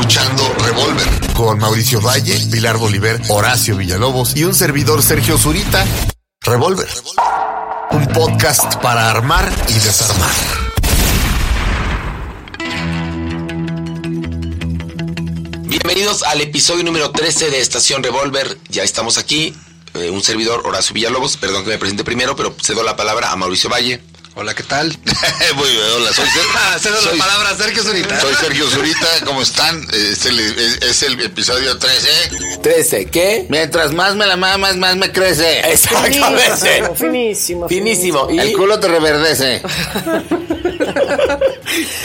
escuchando Revolver con Mauricio Valle, Pilar Bolívar, Horacio Villalobos y un servidor Sergio Zurita. Revolver. Un podcast para armar y desarmar. Bienvenidos al episodio número 13 de Estación Revolver. Ya estamos aquí. Eh, un servidor, Horacio Villalobos. Perdón que me presente primero, pero cedo la palabra a Mauricio Valle. Hola, ¿qué tal? Muy bien, hola, soy Sergio. Ah, cedo la palabra Sergio Zurita. Soy Sergio Zurita, ¿cómo están? Es el, es- es el episodio 13. 13, ¿qué? Mientras más me la mamas, más me crece. Exactamente. Finísimo, Finísimo. Y El culo te reverdece.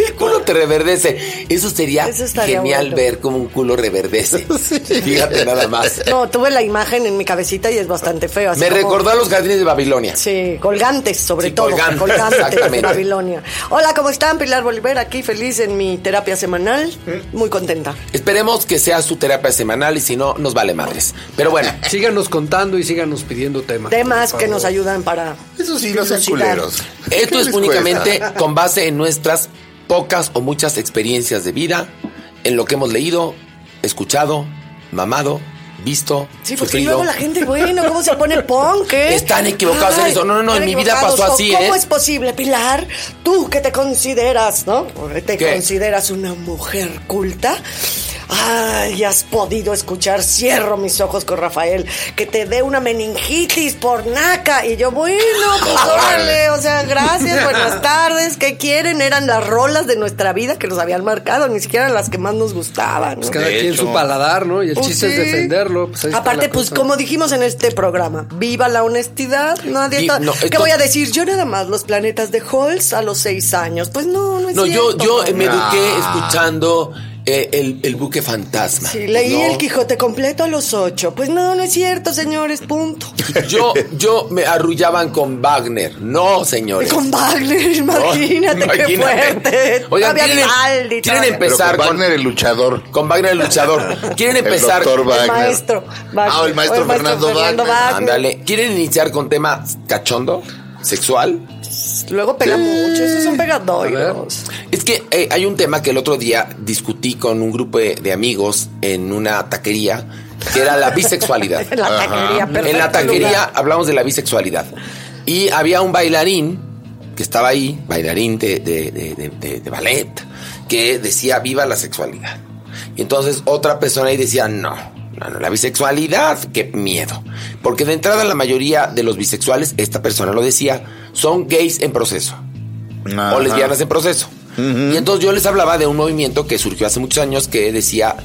el culo te reverdece. Eso sería Eso genial bueno. ver como un culo reverdece. Fíjate nada más. No, tuve la imagen en mi cabecita y es bastante feo. así Me como- recordó a los jardines de Babilonia. Sí, colgantes sobre Sí, todo. colgantes, Colgantes, de exactamente. Babilonia. Hola, ¿cómo están? Pilar Bolívar aquí, feliz en mi terapia semanal. Muy contenta. Esperemos que sea su terapia semanal y si no, nos vale madres. Pero bueno, Síganos contando y síganos pidiendo temas. Temas que nos ayudan para. Eso sí, no sean culeros. esto ¿Qué es únicamente cuesta? con base en nuestras pocas o muchas experiencias de vida, en lo que hemos leído, escuchado, mamado, visto, Sí, porque sufrido. luego la gente, bueno, ¿cómo se pone punk, eh? Están equivocados en eso. No, no, no, en mi vida pasó ¿O así, ¿Cómo ¿eh? es posible, Pilar? Tú que te consideras, ¿no? Te ¿Qué? consideras una mujer culta. Ay, has podido escuchar, cierro mis ojos con Rafael, que te dé una meningitis por naca. Y yo, bueno, pues órale, o sea, gracias, buenas tardes. ¿Qué quieren? Eran las rolas de nuestra vida que nos habían marcado, ni siquiera las que más nos gustaban. ¿no? Pues cada De quien hecho. su paladar, ¿no? Y el Pues chiste es defenderlo. pues Aparte, pues cosa. como dijimos en este programa, viva la honestidad, nadie Vi- no, ¿Qué voy a decir? Yo nada más los planetas de Halls a los seis años. Pues no, no es No, yo, cierto. yo eh, me eduqué escuchando eh, el, el buque fantasma. Sí, leí No, el Quijote completo a los ocho. Pues no, no es cierto, señores, punto. Yo, yo me arrullaban con Wagner. No, señores. Con Wagner, imagínate, No, qué fuerte. Oigan, ¿quieren, Vivaldi, quieren empezar con con, Wagner el luchador. con Wagner el luchador? ¿Quieren El empezar? El Wagner. maestro Wagner. Ah, el maestro O Fernando Wagner. Ándale. ¿Quieren iniciar con tema cachondo? ¿Sexual? Luego pega mucho, esos son pegadoiros. Es que eh, hay un tema que el otro día discutí con un grupo de, de amigos en una taquería, que era la bisexualidad. En la taquería, en la taquería lugar. hablamos de la bisexualidad. Y había un bailarín que estaba ahí, bailarín de, de- de- de- de- de ballet, que decía viva la sexualidad. Y entonces otra persona ahí decía no. No, la bisexualidad, qué miedo. Porque de entrada la mayoría de los bisexuales, esta persona lo decía, son gays en proceso Ajá. o lesbianas en proceso. Y entonces yo les hablaba de un movimiento que surgió hace muchos años que decía,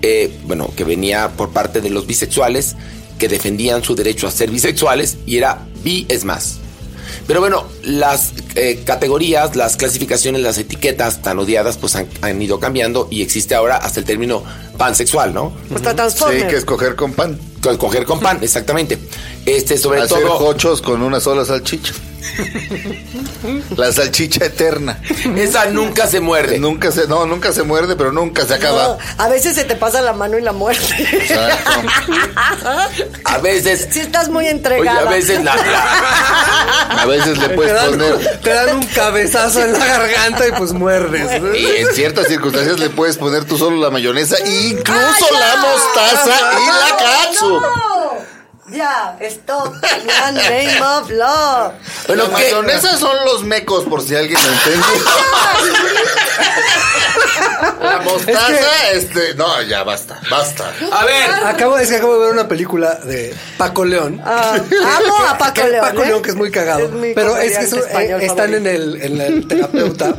eh, bueno, que venía por parte de los bisexuales que defendían su derecho a ser bisexuales y era bi es más. Pero bueno, las eh, categorías, las clasificaciones, las etiquetas tan odiadas pues han, han ido cambiando y existe ahora hasta el término pansexual, ¿no? Hasta Sí, que escoger con pan. Co- Coger con pan, exactamente. Este, sobre Hacer todo... cochos con una sola salchicha. La salchicha eterna. Esa nunca se muerde. Nunca se, no, nunca se muerde, pero nunca se acaba. No, a veces se te pasa la mano y la muerte. A veces... Si estás muy Oye, entregada. a veces la- la, A veces le Te puedes dan, poner. te dan un cabezazo en la garganta y pues muerdes. Y en ciertas circunstancias le puedes poner tú solo la mayonesa, e incluso ¡Ah, la mostaza y la katsu. ¡No! Ya, stop. In the name of love. Bueno, mayonesa son los mecos, por si alguien no entiende. La mostaza, este. No, ya basta, basta. A ver, Acabo, es que acabo de ver una película de Paco León. Ah, amo a Paco León. Paco ¿eh? León, que es muy cagado. Es pero es que su- eh, están en el, en el terapeuta.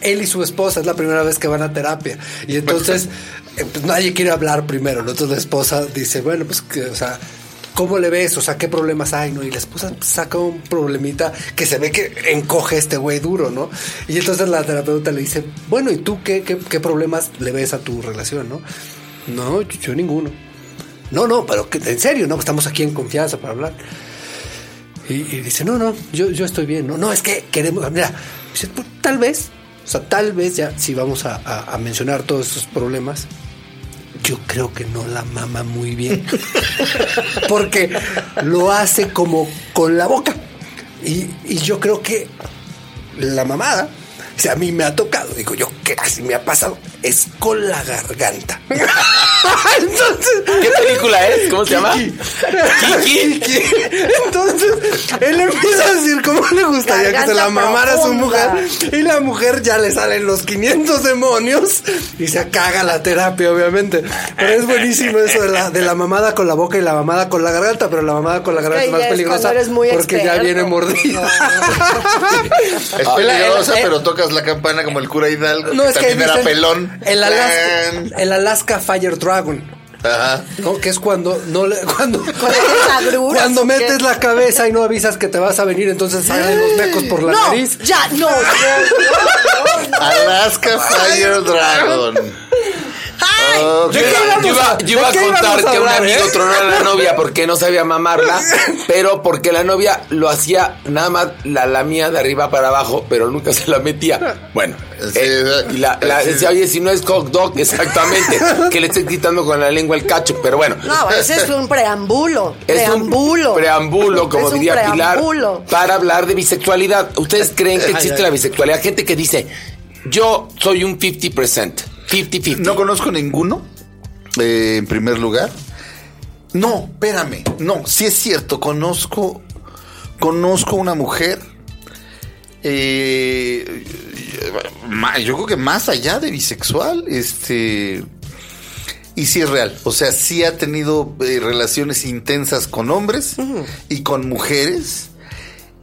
él y su esposa es la primera vez que van a terapia. Y entonces, eh, pues nadie quiere hablar primero. ¿no? Entonces la esposa dice, bueno, pues, que, o sea. ¿Cómo le ves? O sea, ¿qué problemas hay? ¿no? Y la esposa saca un problemita que se ve que encoge este güey duro, ¿no? Y entonces la terapeuta le dice, bueno, ¿y tú qué, qué, qué problemas le ves a tu relación, no? No, yo, ninguno. No, no, pero en serio, ¿no? Estamos aquí en confianza para hablar. Y, dice, no, no, yo, yo estoy bien. No, no, es que queremos, mira, dice, pues, tal vez, o sea, tal vez ya, si vamos a, a- a mencionar todos esos problemas, yo creo que no la mama muy bien. Porque lo hace como con la boca. Y, y yo creo que la mamada, o sea, a mí me ha tocado, digo yo, que así me ha pasado, es con la garganta. Entonces, ¿Qué película es? ¿Cómo se llama? Kiki. Kiki. Entonces, él empieza a decir cómo le gustaría que se la mamara a su mujer. Y la mujer ya le salen los 500 demonios y se caga la terapia, obviamente. Pero es buenísimo eso de la, de la mamada con la boca y la mamada con la garganta, pero la mamada con la garganta es más peligrosa cuando eres muy porque ya viene mordida. Es Ah, peligrosa, eh, eh. pero tocas la campana como el cura Hidalgo. No, es que era pelón. El Alaska, Plan. el Alaska Fire Dragon. Ajá. ¿no? Que es cuando no le, cuando, Cuando tienes agruras, cuando ¿o qué? metes la cabeza y no avisas que te vas a venir, entonces salen los mecos por la no, nariz. ya, no. Alaska Fire Dragon. Yo iba, yo iba- yo iba ¿De a contar a que un amigo eh? tronó a la novia porque no sabía mamarla, pero porque la novia lo hacía nada más la lamía de arriba para abajo, pero nunca se la metía. Bueno, Sí, eh, y la, la- sí. decía, oye, si no es hot dog, exactamente, que le estés quitando con la lengua el cacho, pero bueno. No, ese es un preámbulo. Es preámbulo. un preámbulo, como Es un diría. Pilar, para hablar de bisexualidad. ¿Ustedes creen que existe la bisexualidad? Gente que dice, yo soy un 50%, 50-50. No conozco ninguno, eh, en primer lugar. No, espérame. No, sí es cierto. Conozco, conozco una mujer. eh, yo creo que más allá de bisexual, este. Y sí es real. O sea, sí ha tenido eh, relaciones intensas con hombres y con mujeres.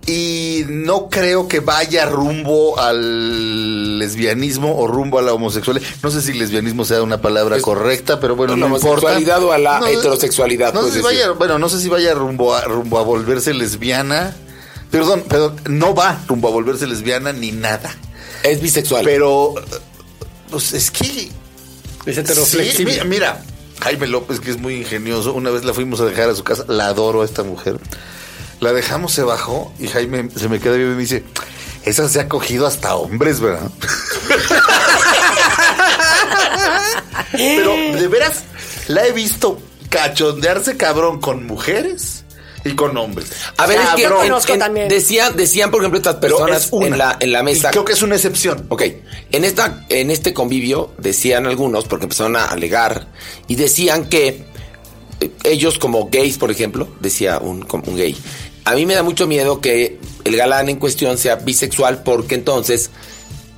Y no creo que vaya rumbo al lesbianismo o rumbo a la homosexualidad. No sé si lesbianismo sea una palabra Pues, correcta, pero bueno, no importa. homosexualidad o a la No, heterosexualidad, No sé puedes si vaya, bueno, no sé si vaya rumbo a, rumbo a volverse lesbiana. Perdón, perdón, no va rumbo a volverse lesbiana ni nada. Es bisexual. Pero, pues es que Es Sí, heteroflexible. mira, mira, Jaime López, que es muy ingenioso, una vez la fuimos a dejar a su casa, la adoro a esta mujer. La dejamos, se bajó y Jaime se me queda viendo y me dice, esa se ha cogido hasta hombres, ¿verdad? Pero de veras, la he visto cachondearse cabrón con mujeres y con hombres. A ver, es que Cabrón. en- Conozco en- también. decían, decían, por ejemplo, estas personas es una. en la, en la mesa. Y creo que es una excepción. Ok, en, esta, en este convivio decían algunos, porque empezaron a alegar, y decían que eh, ellos como gays, por ejemplo, decía un, un gay, a mí me da mucho miedo que el galán en cuestión sea bisexual porque entonces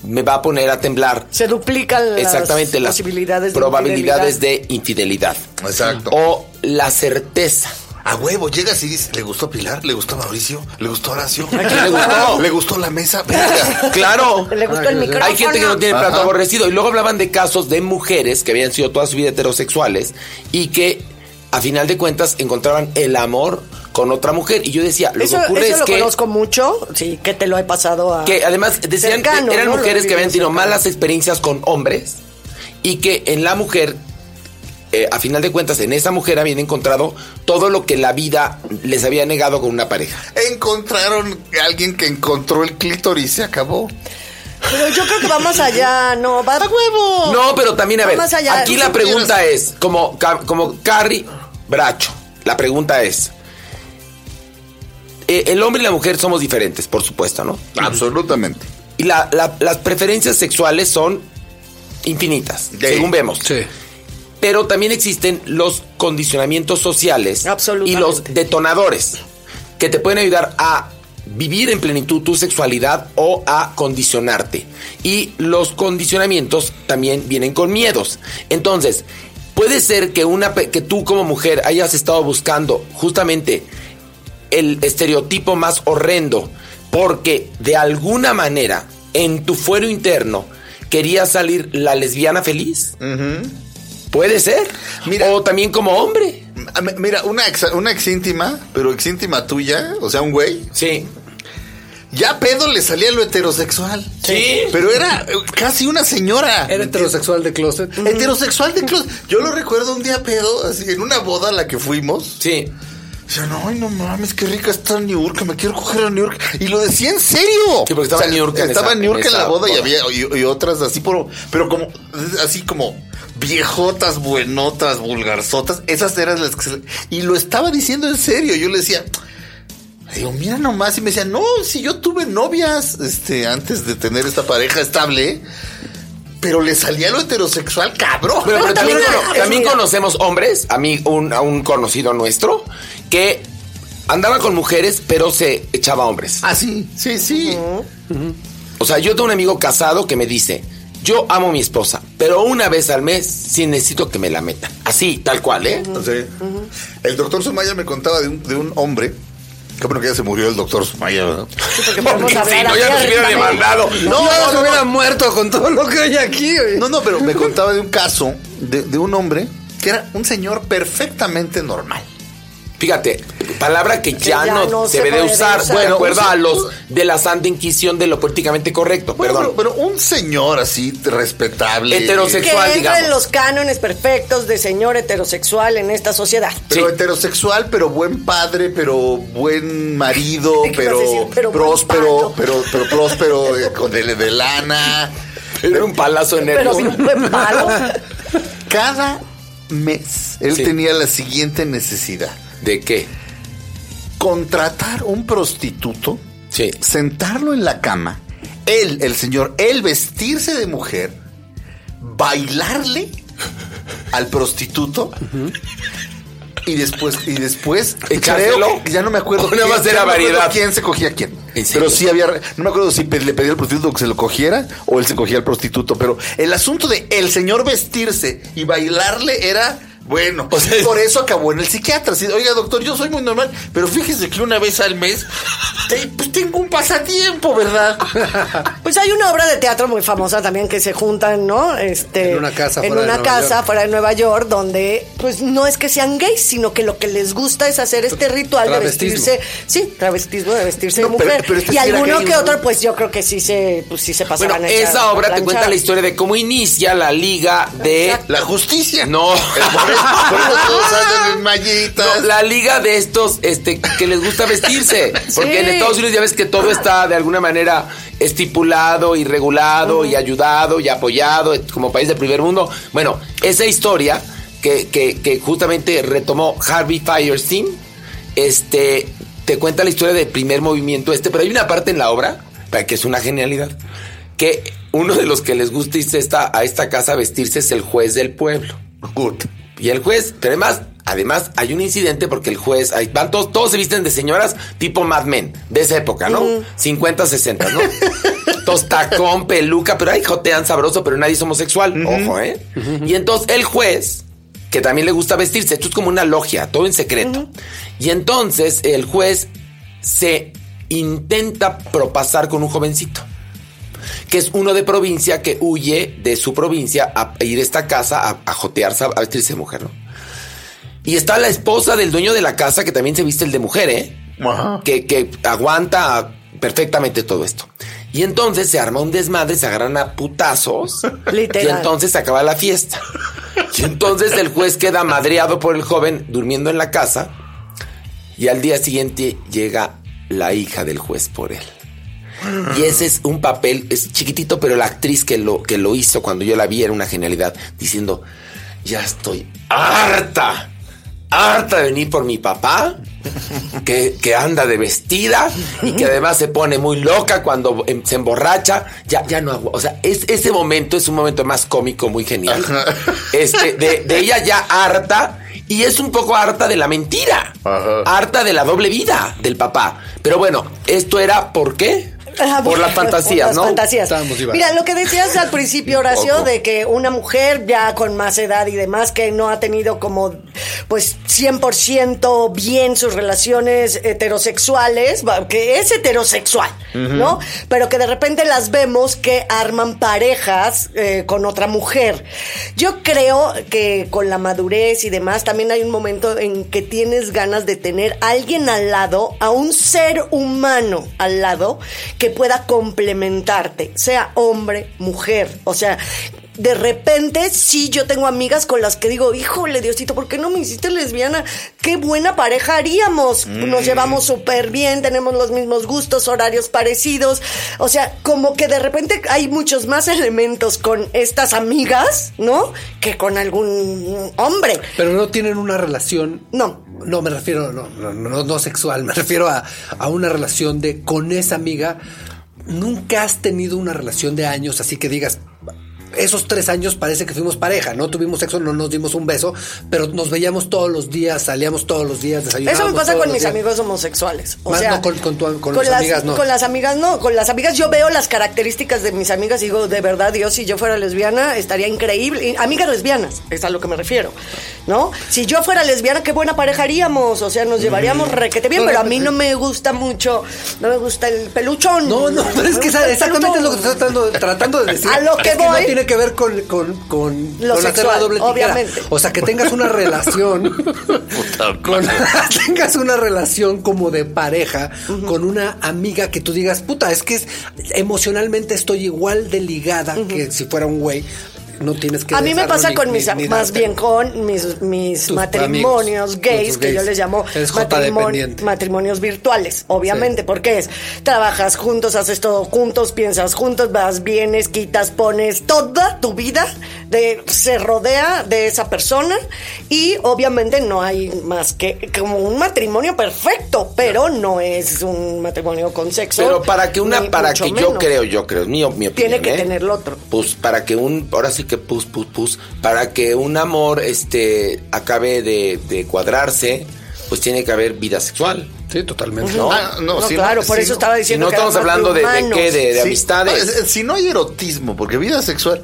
me va a poner a temblar Se duplican las exactamente las posibilidades de probabilidades infidelidad. de infidelidad. Exacto. O la certeza. A huevo, llegas y dices, ¿le gustó Pilar? ¿Le gustó Mauricio? ¿Le gustó Horacio? quién le gustó? ¿Le gustó la mesa? Claro. Le gustó el micrófono. Hay gente que no tiene plato Ajá. aborrecido. Y luego hablaban de casos de mujeres que habían sido toda su vida heterosexuales y que a final de cuentas encontraban el amor con otra mujer. Y yo decía, lo Eso, que ocurre eso es lo que, conozco mucho, sí, que te lo he pasado a... que además decían Cercano, que eran mujeres que habían tenido cercano. malas experiencias con hombres y que en la mujer, eh, a final de cuentas, en esa mujer habían encontrado todo lo que la vida les había negado con una pareja. Encontraron a alguien que encontró el clítoris y se acabó. Pero yo creo que va más allá, no, va... huevo! No, pero también, a ver, Más allá. aquí la pregunta es, como, como Carrie Bracho, la pregunta es, el hombre y la mujer somos diferentes, por supuesto, ¿no? Absolutamente. Y la- la- las preferencias sexuales son infinitas, Sí. según vemos. Sí. Pero también existen los condicionamientos sociales y los detonadores que te pueden ayudar a vivir en plenitud tu sexualidad o a condicionarte. Y los condicionamientos también vienen con miedos. Entonces, puede ser que una pe- que tú como mujer hayas estado buscando justamente el estereotipo más horrendo porque de alguna manera en tu fuero interno querías salir la lesbiana feliz. Puede ser. Mira. o también como hombre. Mi- Mira, una ex, una ex íntima, pero ex íntima tuya, o sea, un güey, Sí. ya pedo le salía lo heterosexual. Sí. Pero era eh, casi una señora. Era heterosexual de closet. Heterosexual de closet. Yo lo recuerdo un día pedo, así, en una boda a la que fuimos. Sí. No, ay, no mames, qué rica está New York, me quiero coger a New York. Y lo decía en serio. Sí, porque estaba New York en Estaba esa- New York en en, la boda, y había y, y otras así, por, pero como, así como viejotas, buenotas, vulgarzotas. Esas eran las que se- Y lo estaba diciendo en serio. Yo le decía, digo, mira nomás. Y me decía, no, si yo tuve novias, este, antes de tener esta pareja estable. Pero le salía lo heterosexual, cabrón. Pero, pero también, también cono- conocemos hombres, a mí, un, a un conocido nuestro, que andaba con mujeres, pero se echaba hombres. Ah, sí, sí, sí. O sea, yo tengo un amigo casado que me dice, yo amo a mi esposa, pero una vez al mes sí necesito que me la metan. Así, tal cual, ¿eh? Sea, El doctor Sumaya me contaba de un, de un hombre. Qué bueno que ya se murió el doctor Sumaya, ¿verdad? Porque podemos Porque hablar si no, ya nos hubiera demandado. No, no, se hubiera muerto con todo lo que hay aquí. güey. No, no, pero me contaba de un caso de, de un hombre que era un señor perfectamente normal. Fíjate, palabra que ya, ya no, no se debe de usar, usar. de Bueno, acuerdo un- a los de la Santa Inquisición de lo políticamente correcto, Bueno, perdón. pero, pero un señor así respetable. Heterosexual. Que digamos. en los cánones perfectos de señor heterosexual en esta sociedad. Pero Sí. heterosexual, pero buen padre, pero buen marido, ¿Qué pero, decir? Próspero, pero, pero próspero eh, con de, de lana. Era un palazo en Pero sin un buen palo. Cada mes él Sí. tenía la siguiente necesidad. ¿De qué? Contratar un prostituto, Sí. sentarlo en la cama, él, el señor, él vestirse de mujer, bailarle al prostituto y después y después creo que ya no me acuerdo ¿O nada más era ya no variedad? quién se cogía a quién pero sí había no me acuerdo si le pedía al prostituto que se lo cogiera o él se cogía al prostituto pero el asunto de el señor vestirse y bailarle era bueno, O sea, por eso acabó en el psiquiatra. Así, Oiga, doctor, yo soy muy normal, pero fíjese que una vez al mes pues tengo un pasatiempo, ¿verdad? Pues hay una obra de teatro muy famosa también que se juntan, ¿no? Este, En una casa en fuera de una Nueva casa York. fuera de Nueva York, donde pues no es que sean gays, sino que lo que les gusta es hacer este ritual de vestirse, sí, travestismo de vestirse No, de mujer. pero este y alguno gay, que ¿no? otro, pues yo creo que sí se, pues sí se Bueno, pasaban echar esa obra te cuenta la historia de cómo inicia la liga de... Exacto. La justicia. No. Por eso, por eso todos andan en mallitas. No, la liga de estos este, que les gusta vestirse. Porque Sí. en Estados Unidos ya ves que todo está de alguna manera estipulado y regulado y ayudado y apoyado eh, como país del primer mundo. Bueno, esa historia que, que- que justamente retomó Harvey Firestein, este, te cuenta la historia del primer movimiento este, pero hay una parte en la obra, que es una genialidad, que uno de los que les gusta irse esta, a esta casa vestirse es el juez del pueblo. Gut. Y el juez, pero además, además hay un incidente porque el juez, van todos, todos se visten de señoras tipo Mad Men, de esa época, ¿no? 50, 60, ¿no? Tostacón, peluca, pero ahí jotean sabroso, pero nadie es homosexual, ojo, ¿eh? Y entonces el juez, que también le gusta vestirse, esto es como una logia, todo en secreto. Y entonces el juez se intenta propasar con un jovencito que es uno de provincia que huye de su provincia a ir a esta casa a, a jotearse, a vestirse de mujer, ¿no? Y está la esposa del dueño de la casa que también se viste el de mujer, ¿eh? Ajá. Que, que aguanta perfectamente todo esto. Y entonces se arma un desmadre, se agarran a putazos. Literal. Y entonces se acaba la fiesta. Y entonces el juez queda madreado por el joven durmiendo en la casa. Y al día siguiente llega la hija del juez por él. Y ese es un papel, es chiquitito, pero la actriz que lo, que lo hizo cuando yo la vi era una genialidad, diciendo, ya estoy harta, harta de venir por mi papá, que, que anda de vestida y que además se pone muy loca cuando em- se emborracha, ya, ya no hago, o sea, es, ese momento es un momento más cómico, muy genial, este, de, de ella ya harta. Y es un poco harta de la mentira, Ajá. harta de la doble vida del papá. Pero bueno, esto era ¿por qué? Ah, Por las por fantasías, las ¿no? fantasías. Mira, lo que decías al principio, Horacio, de que una mujer ya con más edad y demás, que no ha tenido como, pues, 100% bien sus relaciones heterosexuales, que es heterosexual, ¿no? Pero que de repente las vemos que arman parejas eh, con otra mujer. Yo creo que con la madurez y demás, también hay un momento en que tienes ganas de tener a alguien al lado, a un ser humano al lado, que pueda complementarte, sea hombre, mujer. O sea, de repente sí yo tengo amigas con las que digo, híjole Diosito, ¿por qué no me hiciste lesbiana? Qué buena pareja haríamos. Nos llevamos súper bien, tenemos los mismos gustos, horarios parecidos. O sea, como que de repente hay muchos más elementos con estas amigas, ¿no? Que con algún hombre. Pero no tienen una relación. No. No, me refiero, no, no, no, no sexual, me refiero a, a una relación de con esa amiga. Nunca has tenido una relación de años, así que digas, esos tres años parece que fuimos pareja, no tuvimos sexo, no nos dimos un beso, pero nos veíamos todos los días, salíamos todos los días, desayunábamos. Eso me pasa con mis días. amigos homosexuales. O Más sea, no con- con tu- con las las amigas, no. Con las amigas no. Con las amigas yo veo las características de mis amigas y digo, de verdad, Dios, si yo fuera lesbiana, estaría increíble. Amigas lesbianas, es a lo que me refiero. ¿No? Si yo fuera lesbiana, qué buena pareja haríamos. O sea, nos llevaríamos Mm. requete bien, pero a mí no me gusta mucho, no me gusta el peluchón. No, no, pero es que exactamente es lo que estoy tratando, tratando de decir. A lo que Es voy- no tiene que ver con, con, con, Lo con hacer la doble tijera. obviamente. O sea, que tengas una relación. con, tengas una relación como de pareja con una amiga que tú digas, puta, es que es, emocionalmente estoy igual de ligada que si fuera un güey. No tienes que A mí me pasa ni- con mis, ni más bien con mis, mis Tus matrimonios amigos, gays, que gays. yo les llamo Eres matrimo- J-dependiente. matrimonios virtuales, obviamente, porque es, trabajas juntos, haces todo juntos, piensas juntos, vas, vienes, quitas, pones, toda tu vida de, se rodea de esa persona y obviamente no hay más que como un matrimonio perfecto, pero no es un matrimonio con sexo. Pero para que una, para que yo creo, yo creo, mi, mi opinión. Tiene que ¿eh? tener lo otro. Pues para que un, ahora sí que pus, pus, pus, para que un amor este acabe de, de cuadrarse, pues tiene que haber vida sexual. Sí, totalmente. ¿no? Ah, no, No, si claro, por si eso estaba Si diciendo no que estamos hablando de, qué, de, de Sí, amistades. no, es- es- si no hay erotismo, porque vida sexual,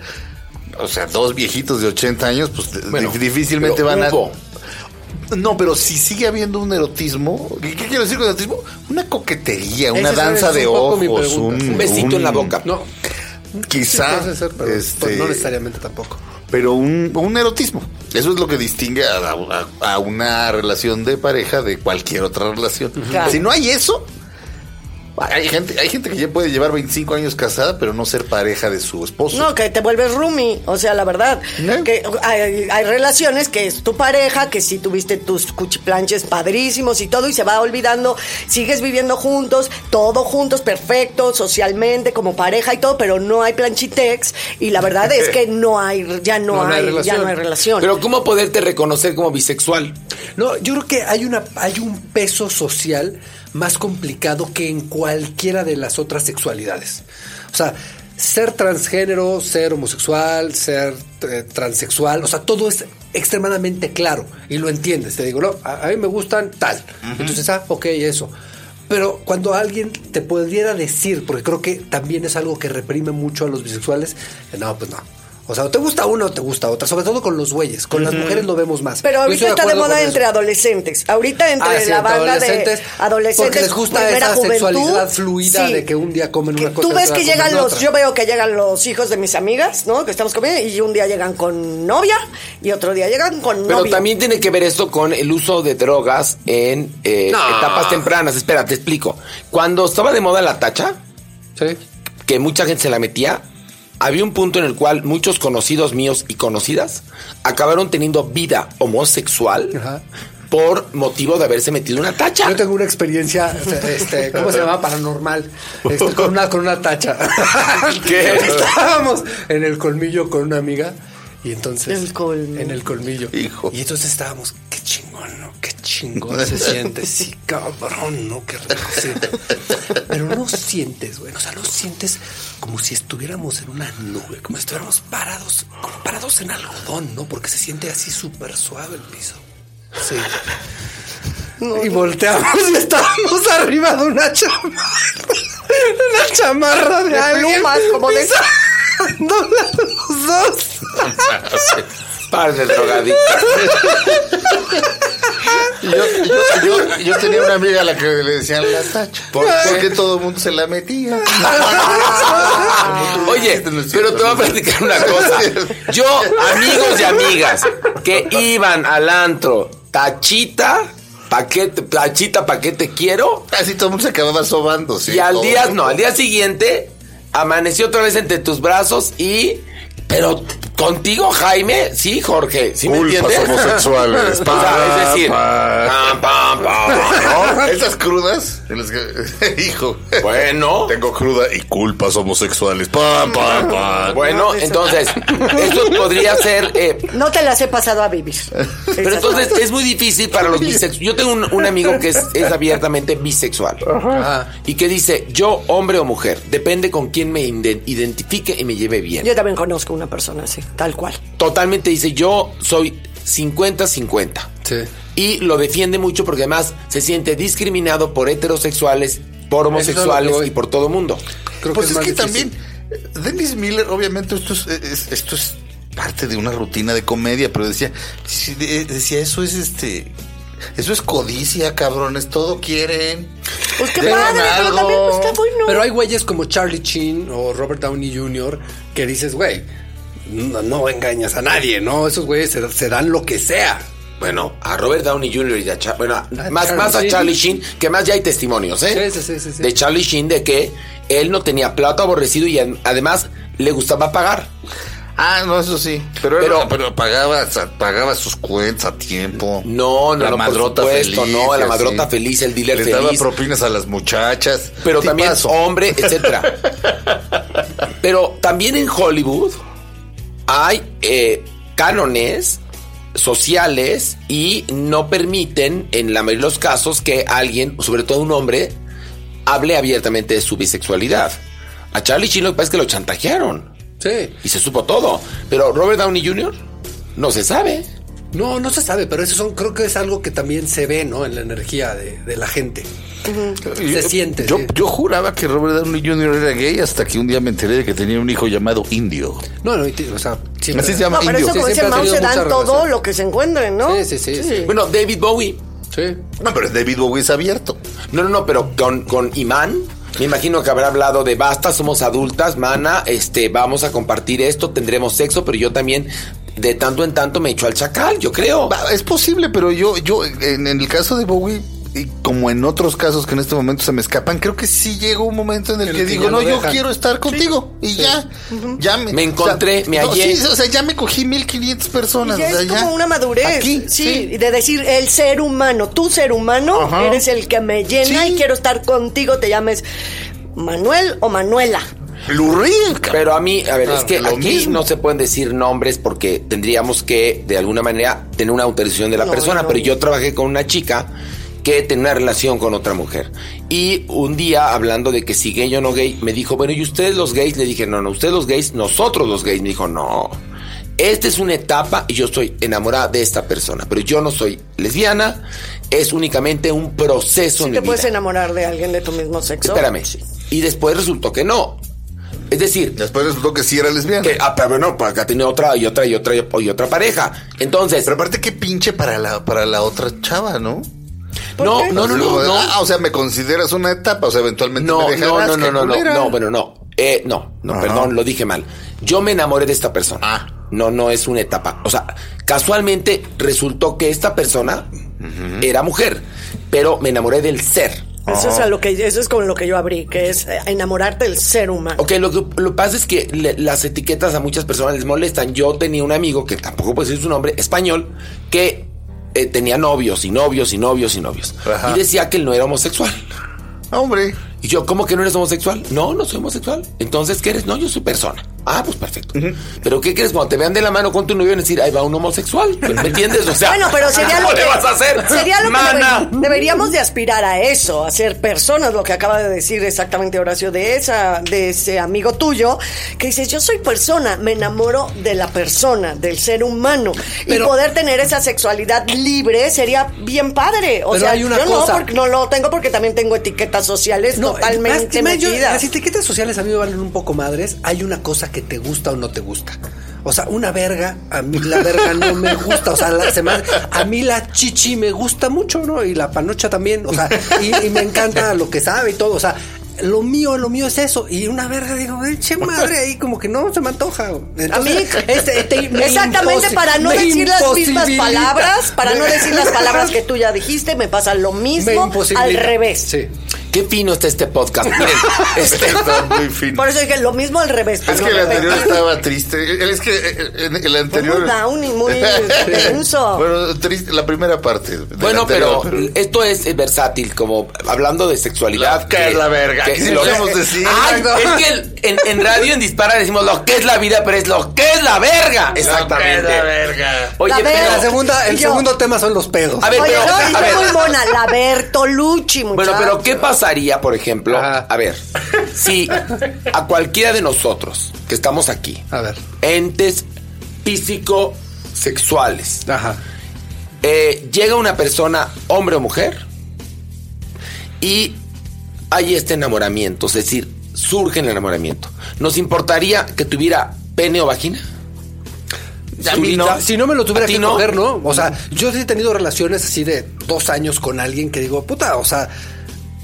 o sea, dos viejitos de 80 años, pues Bueno, difícilmente van a. hubo. No, pero si sigue habiendo un erotismo, ¿qué, qué quiero decir con erotismo? Una coquetería, una danza es de un ojos. Un besito en la boca. No, Quizá, puede ser, pero este, pues, no necesariamente tampoco. pero un, un erotismo. Eso es lo que distingue a, a- a una relación de pareja de cualquier otra relación. Claro. Si no hay eso, hay gente, hay gente que ya puede llevar 25 años casada, pero no ser pareja de su esposo. No, que te vuelves roomie, o sea, la verdad, ¿Eh? que hay, hay relaciones que es tu pareja, que si tuviste tus cuchiplanches padrísimos y todo, y se va olvidando, sigues viviendo juntos, todo juntos, perfecto, socialmente, como pareja y todo, pero no hay planchitex, y la verdad es que no hay, ya no, No, no hay hay, ya relación. no hay relación. Pero ¿cómo poderte reconocer como bisexual? No, yo creo que hay una hay un peso social más complicado que en cualquiera de las otras sexualidades. O sea, ser transgénero, ser homosexual, ser eh, transexual, o sea, todo es extremadamente claro y lo entiendes. Te digo, no, a, a mí me gustan tal. Entonces, ah, ok, eso. Pero cuando alguien te pudiera decir, porque creo que también es algo que reprime mucho a los bisexuales, no, pues no. O sea, o te gusta uno o te gusta otra, sobre todo con los güeyes. Con las mujeres lo vemos más. Pero ahorita está de moda entre eso. adolescentes. Ahorita entre Ah, sí, la entre banda adolescentes, de adolescentes. porque les gusta esa juventud, sexualidad fluida de que un día comen una cosa Tú ves que llegan los, otra. yo veo que llegan los hijos de mis amigas, ¿no? Que estamos comiendo y un día llegan con novia y otro día llegan con Pero novio. también tiene que ver esto con el uso de drogas en eh, No. etapas tempranas. Espera, te explico. Cuando estaba de moda la tacha, Sí. que mucha gente se la metía, había un punto en el cual muchos conocidos míos y conocidas acabaron teniendo vida homosexual Ajá. por motivo de haberse metido una tacha. Yo tengo una experiencia, este, ¿cómo se llama? Paranormal. Este, con una, con una tacha. ¿Qué? Estábamos en el colmillo con una amiga. Y entonces. El colmillo. En el colmillo. Hijo. Y entonces estábamos, qué chingón, ¿no? Qué chingón se siente. Sí, cabrón, ¿no? Qué rico. sí. Pero no sientes, güey. O sea, no sientes como si estuviéramos en una nube, como si estuviéramos parados, como parados en algodón, ¿no? Porque se siente así súper suave el piso. Sí. y volteamos y estábamos arriba de una chamarra. Una chamarra de, De plumas, como de- pisándola los dos. Par de drogadictos. Yo, yo, yo- yo tenía una amiga a la que le decían la tacha. ¿Por- Porque todo el mundo se la metía. Oye, pero te voy a platicar una cosa. Yo, amigos y amigas que iban al antro, tachita, paquete, tachita, paquete quiero, Así todo el mundo se acababa sobando. sí. y al día, no, al día siguiente, amaneció otra vez entre tus brazos y, pero Contigo, Jaime, sí, Jorge, ¿sí me Culpas entiendes? homosexuales. O sea, es decir, Pa, pam, pam, pam, ¿no? Esas crudas, en las que- hijo, Bueno, tengo cruda y culpas homosexuales. Pam, pam, pam. bueno, entonces, esto podría ser eh, No te las he pasado a vivir. Pero entonces es muy difícil para los bisexuales. Yo tengo un, un amigo que es, es abiertamente bisexual. Ajá. Y que dice, yo, hombre o mujer, depende con quién me identifique y me lleve bien. Yo también conozco una persona así, tal cual. Totalmente dice, yo soy 50-50. Sí. Y lo defiende mucho porque además se siente discriminado por heterosexuales, por es homosexuales y por todo mundo. Creo pues que es, más que difícil. también, Dennis Miller, obviamente, esto es, es- esto es parte de una rutina de comedia, pero decía, decía, eso es este. Eso es codicia, cabrones, todo quieren. Pues qué padre, pero también pues, está bueno. Pero hay güeyes como Charlie Chin o Robert Downey Jr. que dices, güey, no, no engañas a nadie, ¿no? Esos güeyes se, se dan lo que sea. Bueno, a Robert Downey Jr. y a Cha- bueno, A más, Charlie más a. Charlie Sheen, que más ya hay testimonios, ¿eh? Sí, sí, sí. De Charlie Sheen de que él no tenía plato aborrecido y ad- además le gustaba pagar. Ah, no, eso sí. Pero, Pero- pero, pero pagaba, pagaba sus cuentas a tiempo. No, no, La no, por madrota supuesto, feliz, no, la madrota feliz, el dealer daba feliz. propinas a las muchachas. pero también Tipazo. hombre, etcétera. pero también en Hollywood hay eh, cánones sociales y no permiten, en la mayoría de los casos, que alguien, sobre todo un hombre, hable abiertamente de su bisexualidad. A Charlie Sheen lo que pasa es que lo chantajearon Sí. y se supo todo. Pero Robert Downey Jr. no se sabe. No, no se sabe, pero eso son, creo que es algo que también se ve, ¿no? En la energía de, de la gente. Se Yo- siente. Yo, sí. yo juraba que Robert Downey Jr. era gay hasta que un día me enteré de que tenía un hijo llamado Indio. No, no, o sea, siempre. Así se llama No, pero Indio. eso como Sí, Mao, se dan todo relación. lo que se encuentren, ¿no? Sí, sí, sí, sí. Bueno, David Bowie. Sí. No, pero David Bowie es abierto. No, no, no, pero con, con Imán, me imagino que habrá hablado de basta, somos adultas, mana, este, vamos a compartir esto, tendremos sexo, pero yo también de tanto en tanto me echo al chacal, yo creo. Va, Es posible, pero yo, yo, en, en el caso de Bowie, y como en otros casos que en este momento se me escapan, creo que sí llegó un momento en el que digo, no, yo quiero estar contigo. Y ya, ya me... Me encontré, me no, hallé. sí, o sea, ya me cogí 1500 Y personas. ya o sea, es ya. como una madurez. Aquí, sí, de decir, el ser humano, tu ser humano, Ajá. eres el que me llena Sí. y quiero estar contigo, te llames Manuel o Manuela. Pero a mí, a ver, es que lo aquí mismo. no se pueden decir nombres porque tendríamos que, de alguna manera, tener una autorización de la No, persona. no. Pero yo trabajé con una chica que tenía una relación con otra mujer. Y un día, hablando de que si gay o no gay, me dijo, bueno, ¿y ustedes los gays? Le dije, no, no, ustedes los gays, nosotros los gays. Me dijo, no. Esta es una etapa y yo estoy enamorada de esta persona, pero yo no soy lesbiana, es únicamente un proceso Si en te mi puedes vida. enamorar de alguien de tu mismo sexo. Espérame. Y después resultó que no. Es decir, Después resultó que sí era lesbiana. que, ah, pero bueno, acá tiene otra y otra y otra y otra pareja. Entonces, Pero aparte, qué pinche para la, para la otra chava, ¿no? no, qué? no, no, no, no. Ah, o sea, me consideras una etapa, o sea, eventualmente No, me no, dejarás. no, no, no, no, culera. no, bueno, no. Eh, no, no, Ajá. perdón, lo dije mal. Yo me enamoré de esta persona. Ah. No, no es una etapa. O sea, casualmente resultó que esta persona era mujer, pero me enamoré del ser. Eso es, a lo que, eso es con lo que yo abrí, que es eh, enamorarte del ser humano. Ok, lo que lo que pasa es que le- las etiquetas a muchas personas les molestan. Yo tenía un amigo, que tampoco puedo decir su nombre, español, que eh, tenía novios y novios y novios y novios. Ajá. Y decía que él no era homosexual. Ah, Hombre. Y yo, ¿cómo que no eres homosexual? No, no soy homosexual. Entonces, ¿qué eres? No, yo soy persona. Ah, pues perfecto. Pero ¿qué crees? Cuando te vean de la mano con tu novio, van a decir, ahí va un homosexual. ¿Me entiendes? O sea, Bueno, pero sería lo ¿cómo que le vas a hacer? Sería lo que Mana. debe- deberíamos de aspirar a eso, a ser personas, lo que acaba de decir exactamente Horacio de esa de ese amigo tuyo, que dices, "Yo soy persona, me enamoro de la persona, del ser humano." Pero- y poder tener esa sexualidad libre sería bien padre. O Pero sea, hay una yo cosa. no porque no lo tengo porque también tengo etiquetas sociales totalmente más- yo- metidas. las etiquetas sociales a mí me valen un poco madres. Hay una cosa que te gusta o no te gusta. O sea, una verga, a mí la verga no me gusta. O sea, la- se me- a mí la chichi me gusta mucho, ¿no? Y la panocha también. O sea, y, y me encanta lo que sabe y todo. O sea, lo mío, lo mío es eso. Y una verga, digo, "Ay, che madre, ahí como que no se me antoja. Entonces, A mí, este- este me exactamente para no decir las mismas palabras, para no decir las palabras que tú ya dijiste, me pasa lo mismo al revés. Sí. Qué fino está este podcast. Miren, este, Está muy fino. Por eso dije lo mismo al revés. Es que el anterior repetir. estaba triste. Es que eh, en el anterior. Muy down y muy denso. bueno, triste, la primera parte. Bueno, anterior, pero esto es eh, versátil, como hablando de sexualidad. La- que es la verga, que sí podemos decir. Ay, es que el- en, en radio en Dispara decimos lo que es la vida, pero es lo que es la verga. Exactamente. la verga. Oye, La pero-. La segunda, el Yo- segundo tema son los pedos. A ver, Oye, pero, no, a ver. muy mona, la Bertolucci, Bueno, muchacho. pero ¿qué pasaría, por ejemplo? Ajá. A ver, si a cualquiera de nosotros que estamos aquí, A ver. entes físico-sexuales, Ajá. eh, llega una persona, hombre o mujer, y hay este enamoramiento, es decir, surge el enamoramiento. ¿Nos importaría que tuviera pene o vagina? A mí no. Si no me lo tuviera ¿a ti que no? coger, ¿no? O sea, yo sí he tenido relaciones así de dos años con alguien que digo, puta, o sea,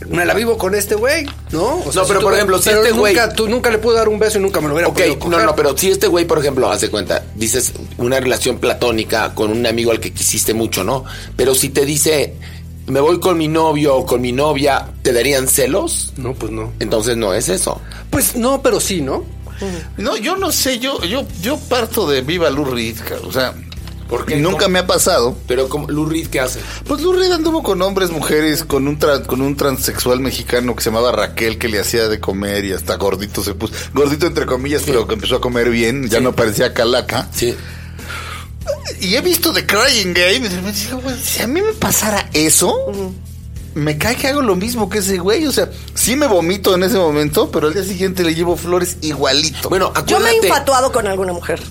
me la vivo con este güey, ¿no? O sea, No, pero tú- por ejemplo, si pero este güey- nunca, Tú nunca le pude dar un beso y nunca me lo hubiera Ok, podido no, coger. no, pero si este güey, por ejemplo, hace cuenta, dices una relación platónica con un amigo al que quisiste mucho, ¿no? Pero si te dice, me voy con mi novio o con mi novia, ¿te darían celos? No, pues no. Entonces no es eso. Pues no, pero sí, ¿no? No, yo no sé, yo, yo, yo parto de Viva Lou Reed, o sea, qué? nunca me ha pasado. Pero como Lou Reed, ¿qué hace? Pues Lou Reed anduvo con hombres, mujeres, con un tra- con un transexual mexicano que se llamaba Raquel, que le hacía de comer y hasta gordito se puso, gordito entre comillas, pero que empezó a comer bien, ya Sí. no parecía calaca. Sí. Y he visto The Crying Game y repente digo, güey, si a mí me pasara eso, me cae que hago lo mismo que ese güey. O sea, sí me vomito en ese momento, pero al día siguiente le llevo flores igualito. Bueno, Yo me he acuérdate. infatuado con alguna mujer.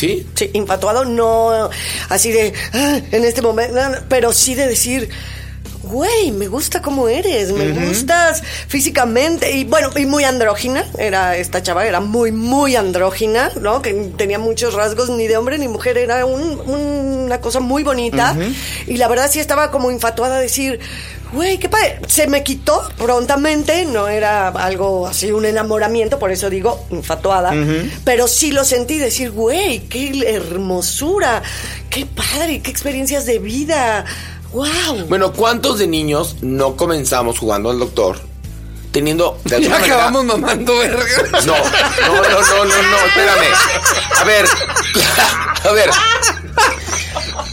¿Sí? Sí, infatuado no así de "Ah, en este momento, no, no", pero sí de decir, güey, me gusta cómo eres, me gustas físicamente y bueno, y muy andrógina, era esta chava, era muy, muy andrógina, ¿no? Que tenía muchos rasgos ni de hombre ni mujer, era un- una cosa muy bonita y la verdad sí estaba como infatuada a decir, Güey, qué padre. Se me quitó prontamente, no era algo así, un enamoramiento, por eso digo infatuada. Pero sí lo sentí decir, güey, qué hermosura, qué padre, qué experiencias de vida. ¡Wow! Bueno, ¿cuántos de niños no comenzamos jugando al doctor? Teniendo. de Ya manera- acabamos mamando verga. No, no, no, no, no, no, espérame. A ver, a ver.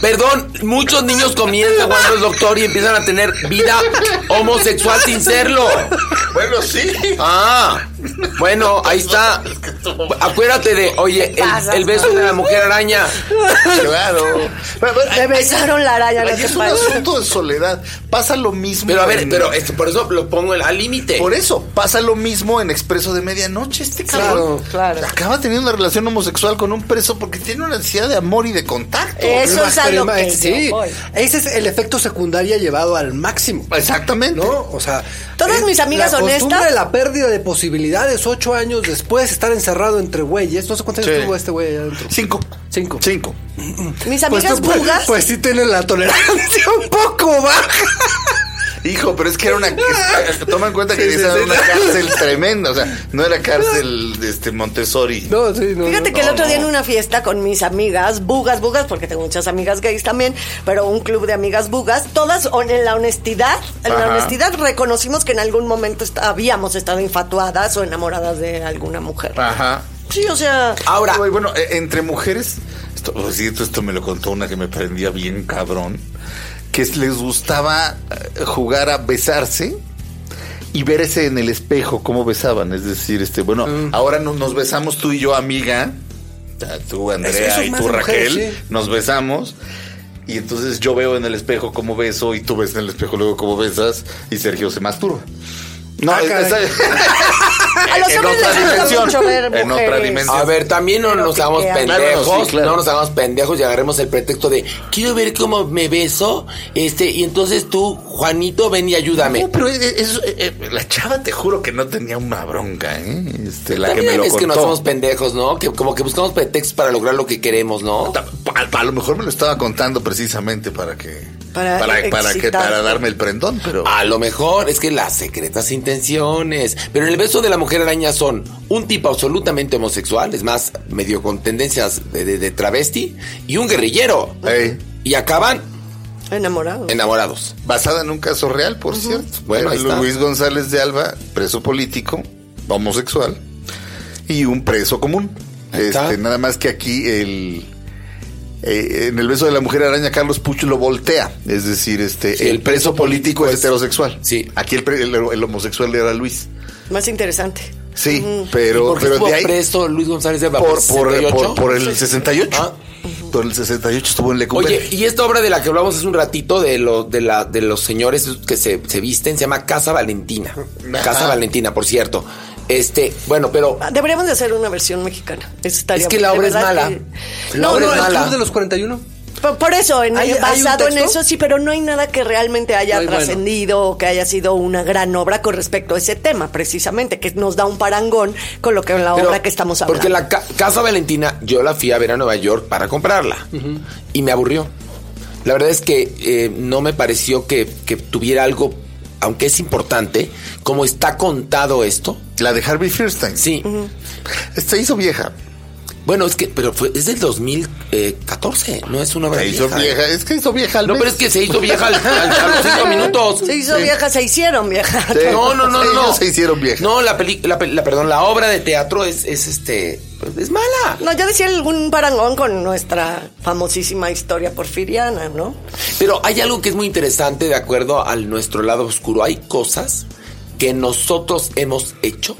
Perdón, muchos niños comienzan jugando al doctor y empiezan a tener vida homosexual sin serlo. bueno, sí. Ah, bueno, ahí está. Acuérdate de, oye, el, el beso de la mujer araña. Claro. Me besaron la araña, no es un asunto de soledad. Pasa lo mismo. Pero a ver, en- pero esto, por eso lo pongo al límite. Por eso, pasa lo mismo en Expreso de Medianoche. Este cabrón claro. acaba teniendo una relación homosexual con un preso porque tiene una necesidad de amor y de contacto. Eso es a lo Experima- que sí, ese es el efecto secundario llevado al máximo. Exactamente. ¿No? O sea, Todas mis amigas la honestas- costumbre de la pérdida de posibilidades ocho años después estar encerrado entre güeyes. No sé cuántos años Sí. tuvo este güey allá adentro. Cinco. Cinco. Cinco. Mis Pues, amigas tú, pues, bugas. pues sí tiene la tolerancia un poco baja. Hijo, pero es que era una. toma en cuenta que Sí, sí, era una cárcel tremenda. O sea, no era cárcel de este Montessori. No, sí, no. Fíjate no, que el no, otro día en una fiesta con mis amigas, bugas, bugas, porque tengo muchas amigas gays también, pero un club de amigas bugas, todas en la honestidad, en la honestidad reconocimos que en algún momento est- habíamos estado infatuadas o enamoradas de alguna mujer. Ajá. Sí, o sea, Ahora, bueno, eh, entre mujeres, esto, pues, sí, esto, esto me lo contó una que me prendía bien cabrón, que es- les gustaba eh, jugar a besarse y verse en el espejo cómo besaban. Es decir, este, bueno, ahora no- nos besamos tú y yo, amiga, tú, Andrea, y tú, Raquel, sí. nos besamos. Y entonces yo veo en el espejo cómo beso y tú ves en el espejo luego cómo besas y Sergio se masturba. No, Ah, es- A los en hombres otra les gusta dimensión. mucho ver En otra mujeres. dimensión. A ver, también no nos hagamos pendejos, Claro, sí, claro. no nos hagamos pendejos y agarremos el pretexto de quiero ver cómo me beso, este, y entonces tú, Juanito, ven y ayúdame. No, pero es- es- eh, eh, la chava te juro que no tenía una bronca, ¿eh? Este, la que me lo es que no somos pendejos, ¿no? Que como que buscamos pretextos para lograr lo que queremos, ¿no? A lo mejor me lo estaba contando precisamente para que Para para, para que para darme el prendón, pero A lo mejor es que las secretas intenciones. Pero en el beso de la mujer araña son un tipo absolutamente homosexual, es más, medio con tendencias de, de- de travesti, y un guerrillero. Ey. Y acaban Enamorado. Enamorados. Basada en un caso real, por cierto. Bueno, ahí Era está. Luis González de Alba, preso político, homosexual, y un preso común. Este, nada más que aquí el eh, en el beso de la mujer araña Carlos Puch lo voltea, es decir, este Sí, el, preso político es heterosexual. Sí. Aquí el, pre- el- el homosexual era Luis. Más interesante. Sí, ¿Y pero por qué pero estuvo de ahí preso Luis González de por, por, 68? por, por el 68. Ah. Por el 68 estuvo en Lecumberri. Oye, y esta obra de la que hablamos hace un ratito de, lo, de, la, de los señores que se, se visten se llama Casa Valentina. Ajá. Casa Valentina, por cierto. Este, bueno, pero Ah, Deberíamos de hacer una versión mexicana. Eso estaría Es que la obra es mala. que- La No, obra no, es el mala. Club de los 41. Por, por eso, en, ¿Hay- hay un basado en eso, sí, pero no hay nada que realmente haya No hay bueno. trascendido o que haya sido una gran obra con respecto a ese tema, precisamente, que nos da un parangón con lo que la Pero- obra que estamos hablando. Porque la ca- Casa Valentina, yo la fui a ver a Nueva York para comprarla. Y me aburrió. La verdad es que eh, no me pareció que, que tuviera algo, aunque es importante, como está contado esto. la de Harvey Fierstein. Sí. Se hizo vieja. Bueno, es que, pero fue, es del 2014, no es una obra Se hizo vieja. vieja. Es que hizo vieja al No, mes. pero es que se hizo vieja al- al- a los cinco minutos. Se hizo Sí. vieja, se hicieron vieja. Sí. No, no, no, no, no. Se hicieron viejas. No, la peli, la, perdón, la obra de teatro es, es este, es mala. No, yo decía algún parangón con nuestra famosísima historia porfiriana, ¿no? Pero hay algo que es muy interesante de acuerdo al nuestro lado oscuro. Hay cosas que nosotros hemos hecho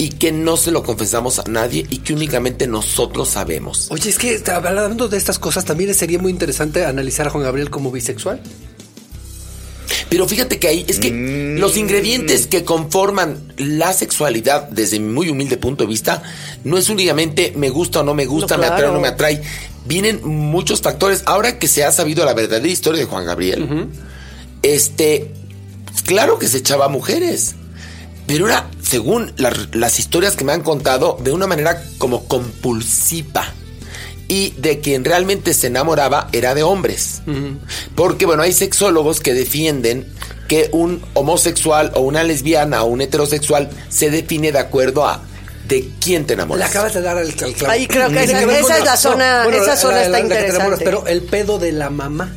y que no se lo confesamos a nadie y que únicamente nosotros sabemos. Oye, es que hablando de estas cosas, también sería muy interesante analizar a Juan Gabriel como bisexual. Pero fíjate que ahí es que los ingredientes que conforman la sexualidad, desde mi muy humilde punto de vista, no es únicamente me gusta o no me gusta, No, me atrae o no me atrae. Vienen muchos factores. Ahora que se ha sabido la verdadera historia de Juan Gabriel, este, claro que se echaba a mujeres. Pero era, según las, las historias que me han contado, de una manera como compulsiva. Y de quien realmente se enamoraba era de hombres. Porque, bueno, hay sexólogos que defienden que un homosexual o una lesbiana o un heterosexual se define de acuerdo a de quién te Le enamoras. acabas de dar el, el clavo. Ahí creo que esa- es la no, zona- bueno, esa zona está enamoras, interesante. pero el pedo de la mamá.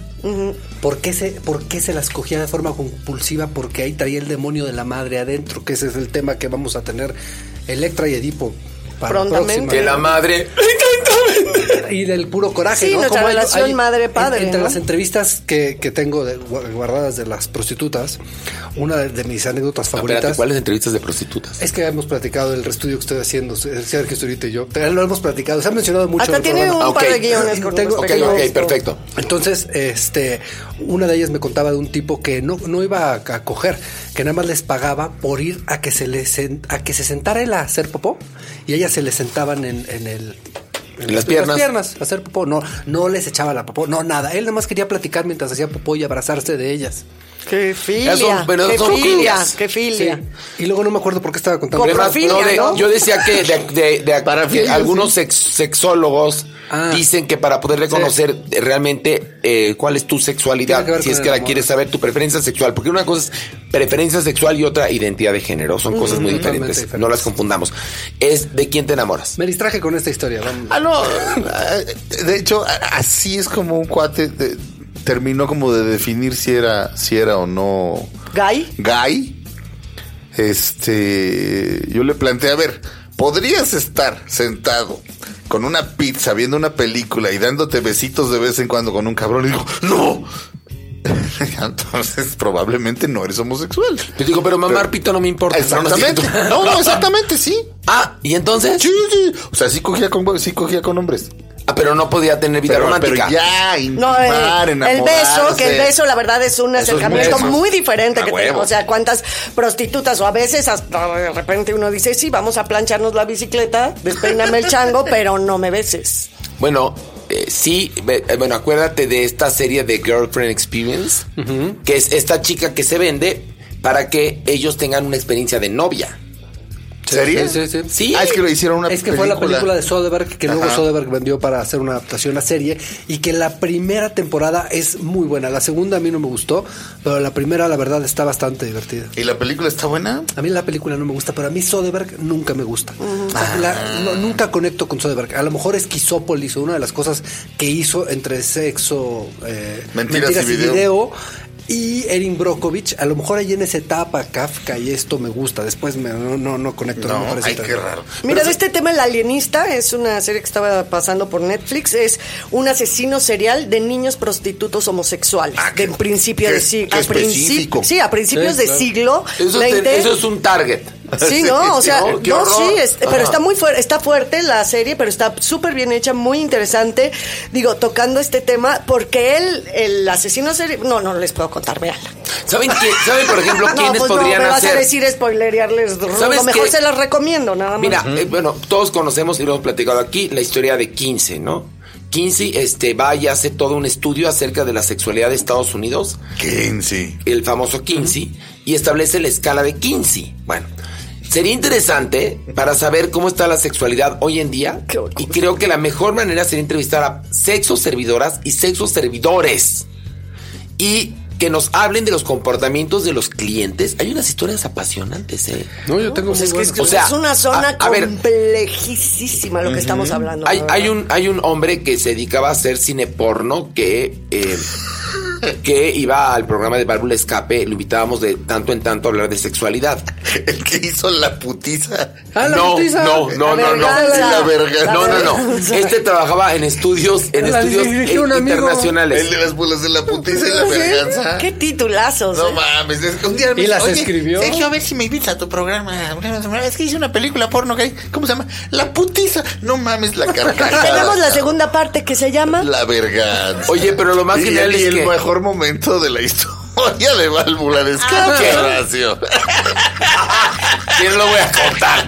¿Por, qué se, ¿Por qué se las cogía de forma compulsiva? Porque ahí traía el demonio de la madre adentro, que ese es el tema que vamos a tener Electra y Edipo. Para la Prontamente. Que la madre. Y del puro coraje. Sí, ¿no? nuestra relación hay- madre-padre, en- Entre ¿no? las entrevistas que, que tengo de- guardadas de las prostitutas, una de, de mis anécdotas favoritas. Espérate, ¿cuáles entrevistas de prostitutas? Es que hemos platicado del estudio que estoy haciendo, Sergio Esturita y yo. Lo hemos platicado, se ha mencionado mucho. Hasta en el tiene un programa. Ah, par de guiones con Tengo- Ok, respecto a ok, esto. perfecto. Entonces, este, una de ellas me contaba de un tipo que no, no iba a, a coger, que nada más les pagaba por ir a que se les a que se sentara él a hacer popó y ellas se le sentaban en, en el En las piernas. a hacer popó. No, no les echaba la popó, no nada. Él nada más quería platicar mientras hacía popó y abrazarse de ellas. Qué filia, Son- pero qué son filia, filias. qué filia. Y luego no me acuerdo por qué estaba contando. Con Además, no, de- ¿no? Yo decía que, de, de- de- Parafilia, que algunos sex- sexólogos Ah. dicen que para poder reconocer realmente eh, cuál es tu sexualidad, si es que la amor. quieres saber, tu preferencia sexual, porque una cosa es preferencia sexual y otra identidad de género, son cosas muy totalmente diferentes, diferentes. no las confundamos. Es de quién te enamoras. Me distraje con esta historia. vamos. Ah, no. De hecho, a- así es como un cuate de- terminó como de definir si era, si era o no Gay. gay. Este, yo le planteé, a ver, ¿podrías estar sentado con una pizza viendo una película y dándote besitos de vez en cuando con un cabrón? Y digo, no. Entonces, probablemente no eres homosexual. Yo digo, pero mamar pito no me importa. Exactamente. No, no, exactamente, sí. Ah, ¿y entonces? Sí, sí. O sea, sí cogía con, sí cogía con hombres. Ah, pero no podía tener vida Pero, romántica. pero ya, No, eh, el beso, que el beso, la verdad, es un acercamiento muy diferente A que tenemos. O sea, cuántas prostitutas o a veces hasta de repente uno dice, sí, vamos a plancharnos la bicicleta, despeíname el chango, pero no me beses. Bueno, eh, sí, eh, bueno, acuérdate de esta serie de Girlfriend Experience, que es esta chica que se vende para que ellos tengan una experiencia de novia. ¿Serie? Sí, sí, sí. Sí. Ah, es que lo hicieron una es que fue la película de Soderbergh que luego. Soderbergh vendió para hacer una adaptación a serie y que la primera temporada es muy buena. La segunda a mí no me gustó, pero la primera la verdad está bastante divertida. ¿Y la película está buena? A mí la película no me gusta, pero a mí Soderbergh nunca me gusta. O sea, la- no- nunca conecto con Soderbergh. A lo mejor Esquizópolis o una de las cosas que hizo entre sexo, eh, Mentiras y y video. video y Erin Brockovich, a lo mejor ahí en esa etapa Kafka y esto me gusta. Después me- no, no, no conecto. No, No, ay, qué raro. Mira, Pero de este tema El Alienista es una serie que estaba pasando por Netflix. Es un asesino serial de niños prostitutos homosexuales. Ah, de qué- principio qué- de siglo. Sí, a principios Sí, de claro. siglo. Eso, 20. te- eso es un target. Sí, ¿no? O sea, No, no, sí, es- pero está muy fuerte, está fuerte la serie, pero está súper bien hecha, muy interesante. Digo, tocando este tema, porque él, el asesino serie, no, no les puedo contar, véanla. ¿Saben, qué, ¿Saben, por ejemplo, No, quiénes pues no, podrían me vas a decir spoilerearles. ¿Sabes Lo mejor qué? se las recomiendo, nada más. Mira, eh, bueno, todos conocemos y lo hemos platicado aquí la historia de Kinsey, ¿no? Kinsey este, va y hace todo un estudio acerca de la sexualidad de Estados Unidos, Kinsey. el famoso Kinsey, y establece la escala de Kinsey. Bueno, sería interesante para saber cómo está la sexualidad hoy en día, y creo que la mejor manera sería entrevistar a sexos servidoras y sexos servidores. Y que nos hablen de los comportamientos de los clientes. Hay unas historias apasionantes, ¿eh? No, yo tengo Pues muy es que es, buenas. O sea, es una zona a- a ver. complejísima lo que estamos hablando. Hay, hay un, hay un hombre que se dedicaba a hacer cine porno que, eh, que iba al programa de Válvula Escape, lo invitábamos de tanto en tanto a hablar de sexualidad. El que hizo la putiza. Ah, la no, putiza. no, no, La no, no. verganza. La verga. No, no, no. Este trabajaba en estudios, en La estudios internacionales. El de las bolas de la putiza y la verganza. Qué titulazos. No ¿eh? mames, es que un día me ¿Y las "Oye, escribió? Sergio, a ver si me invitas a tu programa. Es que hice una película porno que hay- ¿cómo se llama? La putiza. No mames, la carcajada. Tenemos la segunda parte que se llama. La verganza. Oye, pero lo más y genial el, es y el que- mejor momento de la historia de válvula de escape, ¿qué? Horacio. ¿Quién lo voy a contar?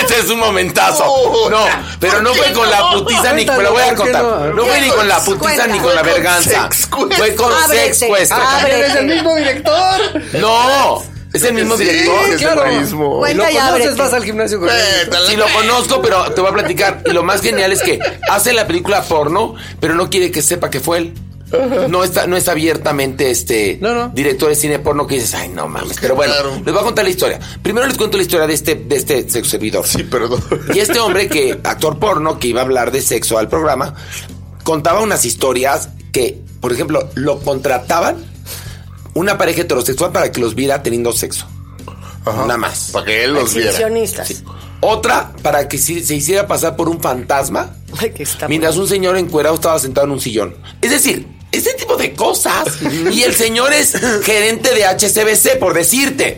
Este es un momentazo. No. No, pero no ¿Por fue con la no? putiza ni. Me lo voy a ¿por qué contar. no? No fue ni con la putiza Cuenta. ni con la Fue con verganza. Fue con sex quest. ábrete. ¿Es el mismo director? No, es el mismo Sí, director. es claro. el mismo. ¿Y Cuenta lo conoces? Vas al gimnasio con él. Sí, lo conozco, pero te voy a platicar. Y lo más genial es que hace la película porno, pero no quiere que sepa que fue él. No está, no es abiertamente este No, no. director de cine porno que dices, ay no mames. Pero bueno, Claro. les voy a contar la historia. Primero les cuento la historia de este, de este sexo servidor. Sí, perdón. Y este hombre que, actor porno, que iba a hablar de sexo al programa, contaba unas historias que, por ejemplo, lo contrataban una pareja heterosexual para que los viera teniendo sexo. Ajá. Nada más. Para que él los viera. Otra para que se hiciera pasar por un fantasma Ay, que está mientras un señor encuerado estaba sentado en un sillón. Es decir, ese tipo de cosas. y el señor es gerente de HCBC, por decirte.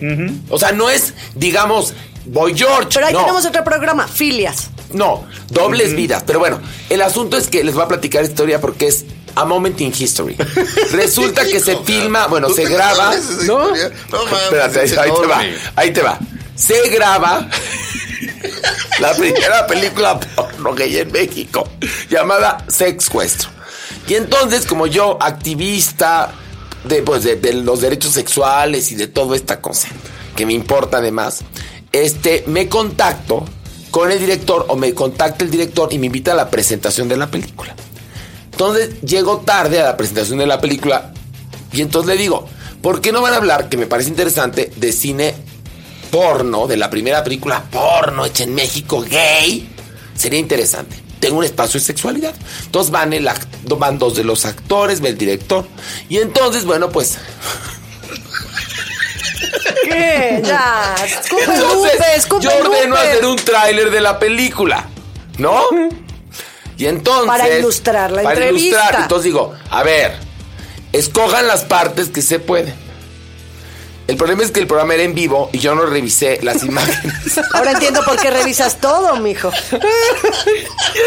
O sea, no es, digamos, Boy George. Pero ahí no. tenemos otro programa, Filias. No, dobles vidas. Pero bueno, el asunto es que les voy a platicar esta historia porque es a moment in history. Resulta que se filma, bueno, ¿tú se graba. ¿No? No mames. Espérate, ahí, te va, ahí te va. Se graba la primera película porno que hay en México, llamada Sexcuestro. Y entonces, como yo, activista de, pues, de, los derechos sexuales y de toda esta cosa, que me importa además, este, me contacto con el director o me contacta el director y me invita a la presentación de la película. Entonces llego tarde a la presentación de la película y entonces le digo, ¿por qué no van a hablar, que me parece interesante, de cine porno, de la primera película porno hecha en México, gay? Sería interesante. Tengo un espacio de sexualidad. Entonces van, el van dos de los actores, el director. Y entonces, bueno, pues... ¿Qué? Ya. Escupe, Entonces, Lupe, escupe, yo ordeno Lupe. hacer un tráiler de la película, ¿no? Y entonces... Para ilustrar la para entrevista. ilustrar. Entonces digo, a ver, escojan las partes que se pueden. El problema es que el programa era en vivo y yo no revisé las imágenes. Ahora entiendo por qué revisas todo, mijo.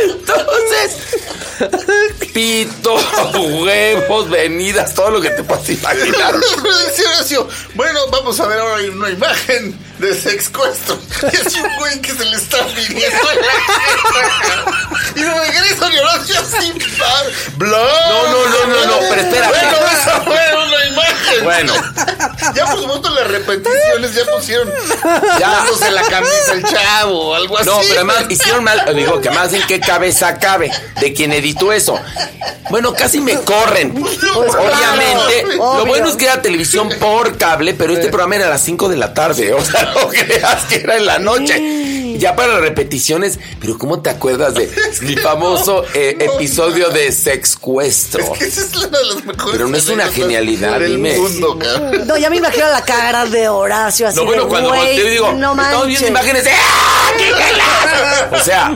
Entonces, pito, huevos, venidas, todo lo que te puedas imaginar. Bueno, vamos a ver ahora una imagen de sexcuestro. Es un güey que se le está viniendo Y de regreso Horacio sin par. Bla. No, no, no, no, no, pero espérate. Bueno, esa fue una imagen Bueno. Ya por supuesto las repeticiones ya pusieron Ya. dándose la camisa el chavo o algo así. No, pero además hicieron mal. Digo, que más en qué cabeza cabe de quien editó eso. Bueno, casi me corren. Obviamente. claro, Lo obvio. bueno es que era televisión por cable, pero este programa era a las 5 de la tarde. O sea, no creas que era en la noche. Ya para repeticiones. Pero ¿cómo te acuerdas de mi famoso eh, episodio de Sexcuestro? Es que esa es una de las mejores. Pero no es una genialidad, dime. mundo. No, ya me imagino la cara de Horacio así No, bueno, de, cuando güey, volteo y digo, no estamos viendo manches. imágenes ¡Ah! ¡Qué! O sea,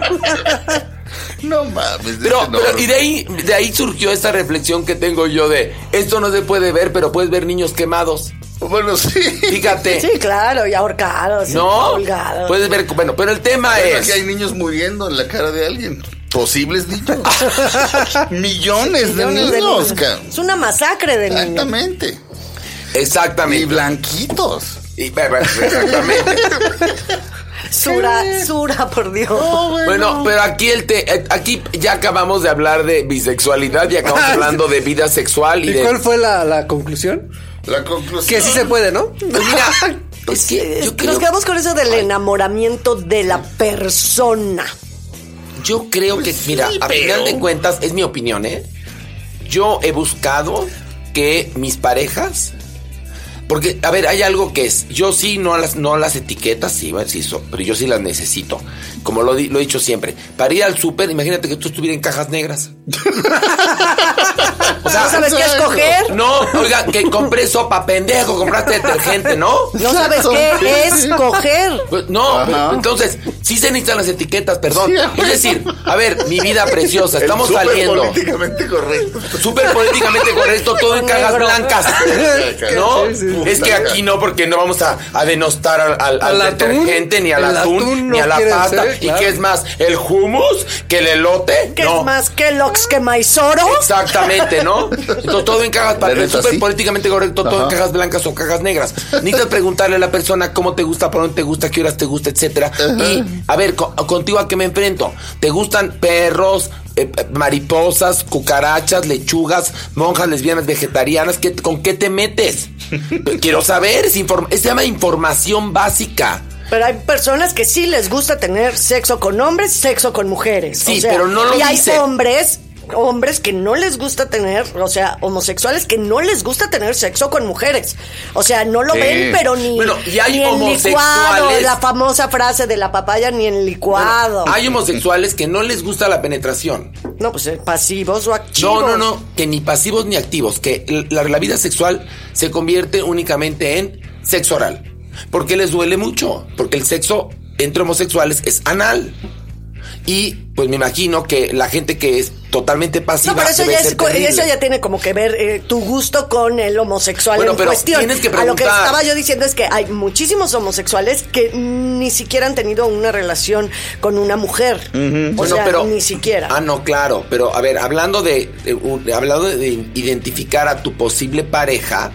No mames. Pero, no. pero- y de ahí, de ahí surgió esta reflexión que tengo yo de esto no se puede ver, pero puedes ver niños quemados. Bueno, sí. Fíjate. Sí, claro, y ahorcados. y No, colgados. puedes ver, bueno, pero el tema Bueno, es aquí hay niños muriendo en la cara de alguien. Posibles niños. Millones de Millones de niños. Es una masacre de niños. Exactamente. Y exactamente. blanquitos. Y- exactamente. Sura, Sura, por Dios. Bueno, pero aquí el te, eh, aquí ya acabamos de hablar de bisexualidad y acabamos hablando de vida sexual y ¿Y de cuál fue la, la conclusión? La conclusión. Que sí se puede, ¿no? Pues mira, es que yo Nos creo, quedamos con eso del enamoramiento de la persona. yo creo que, Pues mira, sí, a final de cuentas, es mi opinión, ¿eh? Yo he buscado que mis parejas Porque, a ver, hay algo que es, yo sí no a las, no a las etiquetas, sí, sí, so- pero yo sí las necesito. Como lo, di- lo he dicho siempre. Para ir al súper, imagínate que tú estuvieras en cajas negras. o sea, ¿No sabes qué escoger? no, oiga, que compré sopa, pendejo, compraste detergente, ¿no? No sabes qué escoger. Pues, no, Ajá. entonces, sí se necesitan las etiquetas, perdón. Sí, es decir, a ver, mi vida preciosa, estamos El súper saliendo. políticamente correcto. Súper políticamente correcto, todo en cajas blancas. ¿No? Sí, sí. Es que aquí no, porque no vamos a, a denostar al, al- al Al atún. detergente, ni al El atún, ni a la pasta. ser, ¿Y qué es más? ¿El hummus? ¿Que el elote? ¿Qué no. es más Kellogg's que Maizoro? Exactamente, ¿no? Entonces, todo en cajas, para ¿De es neta súper políticamente correcto, todo en cajas blancas o cajas negras. Necesitas preguntarle a la persona cómo te gusta, por dónde te gusta, qué horas te gusta, etcétera. Y, a ver, co- contigo a qué me enfrento. ¿Te gustan perros, eh, mariposas, cucarachas, lechugas, monjas lesbianas, vegetarianas? ¿Qué- ¿Con qué te metes? Quiero saber, es inform- se llama información básica. Pero hay personas que sí les gusta tener sexo con hombres, sexo con mujeres. Sí, pero no lo Y hay dice. hombres, hombres que no les gusta tener, o sea, homosexuales que no les gusta tener sexo con mujeres. O sea, no lo Sí. ven, pero ni, Bueno, y hay ni en licuado, homosexuales. la famosa frase de la papaya ni en licuado. Hay homosexuales que no les gusta la penetración. No, pues eh, pasivos o activos. No, no, no, que ni pasivos ni activos, que la, la vida sexual se convierte únicamente en sexo oral. Porque les duele mucho, porque el sexo entre homosexuales es anal. Y pues me imagino que la gente que es totalmente pasiva No, pero eso ya, es, eso ya tiene como que ver eh, tu gusto con el homosexual Bueno, en pero cuestión. tienes que A lo que preguntar. estaba yo diciendo es que hay muchísimos homosexuales que ni siquiera han tenido una relación con una mujer. O Bueno, sea, pero- ni siquiera. Ah, no, claro. Pero a ver, hablando de, hablando de identificar a tu posible pareja,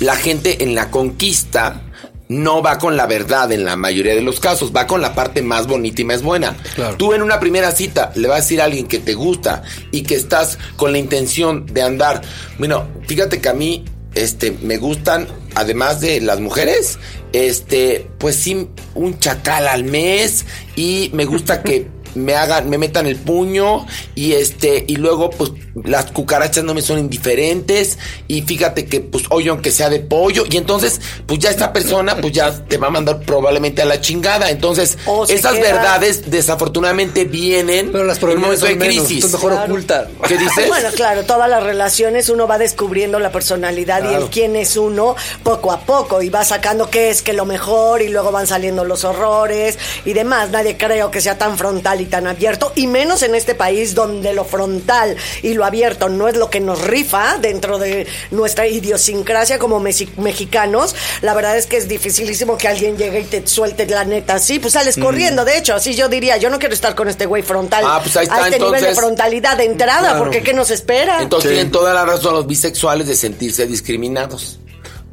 la gente en la conquista no va con la verdad en la mayoría de los casos, va con la parte más bonita y más buena. Claro. Tú en una primera cita le vas a decir a alguien que te gusta y que estás con la intención de andar. Bueno, fíjate que a mí este me gustan además de las mujeres, este, pues sí un chacal al mes y me gusta que me hagan, me metan el puño y este, y luego pues las cucarachas no me son indiferentes y fíjate que pues hoy aunque sea de pollo y entonces pues ya esta persona pues ya te va a mandar probablemente a la chingada. Entonces esas queda- verdades desafortunadamente vienen Pero las en un momento de menos. crisis. Entonces mejor Claro. oculta. ¿Qué dices? Bueno, claro, todas las relaciones uno va descubriendo la personalidad y el quién es uno poco a poco y va sacando qué es que lo mejor y luego van saliendo los horrores y demás. Nadie creo que sea tan frontal y tan abierto y menos en este país donde lo frontal y lo abierto no es lo que nos rifa dentro de nuestra idiosincrasia como mexi- mexicanos. La verdad es que es dificilísimo que alguien llegue y te suelte la neta así, pues sales corriendo. De hecho, así yo diría, yo no quiero estar con este güey frontal Ah, pues ahí está, a este nivel de frontalidad de entrada, Claro. porque ¿qué nos espera? Entonces Sí. tienen toda la razón los bisexuales de sentirse discriminados.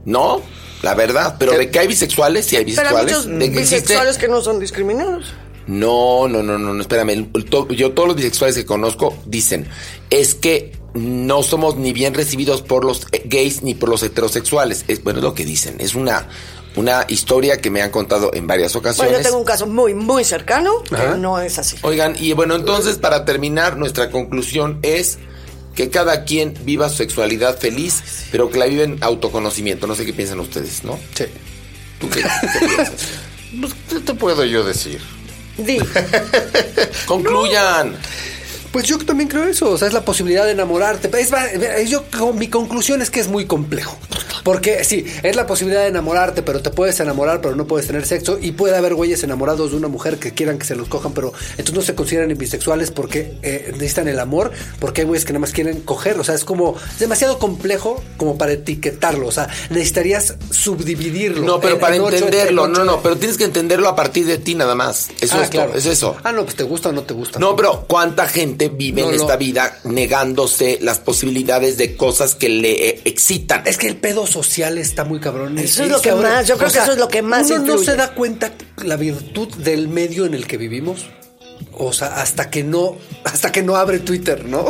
¿No? La verdad. Pero ¿Qué? de que hay bisexuales, sí hay Pero hay bisexuales. muchos de que existe- bisexuales que no son discriminados. No, no, no, no, no, espérame. El- el to- yo todos los bisexuales que conozco dicen, es que no somos ni bien recibidos por los gays ni por los heterosexuales. Es bueno es lo que dicen. Es una, una historia que me han contado en varias Bueno, ocasiones. yo tengo un caso muy, muy cercano Ajá. que no es así. Oigan, y bueno, entonces para terminar, nuestra conclusión es que cada quien viva su sexualidad feliz, pero que la vive en autoconocimiento. No sé qué piensan ustedes, ¿no? Sí. ¿Tú qué, qué piensas? Pues, ¿Qué te puedo yo decir? Di. Concluyan. Pues yo también creo eso, o sea, es la posibilidad de enamorarte. Es, yo, mi conclusión es que es muy complejo. Porque sí, es la posibilidad de enamorarte, pero te puedes enamorar, pero no puedes tener sexo. Y puede haber güeyes enamorados de una mujer que quieran que se los cojan, pero entonces no se consideran bisexuales porque eh, necesitan el amor, porque hay güeyes que nada más quieren coger. O sea, es como es demasiado complejo como para etiquetarlo. O sea, necesitarías subdividirlo. No, pero en- para en entenderlo, en no, no, pero tienes que entenderlo a partir de ti nada más. Eso Ah, es, claro. todo, es eso. Ah, no, pues te gusta o no te gusta. No, pero ¿cuánta gente vive No, en no. esta vida negándose las posibilidades de cosas que le eh, excitan? Es que el pedo social está muy cabrón. Eso es lo que más- yo creo que eso es lo que más Uno no se da cuenta la virtud del medio en el que vivimos. O sea, hasta que no, hasta que no abre Twitter, ¿no?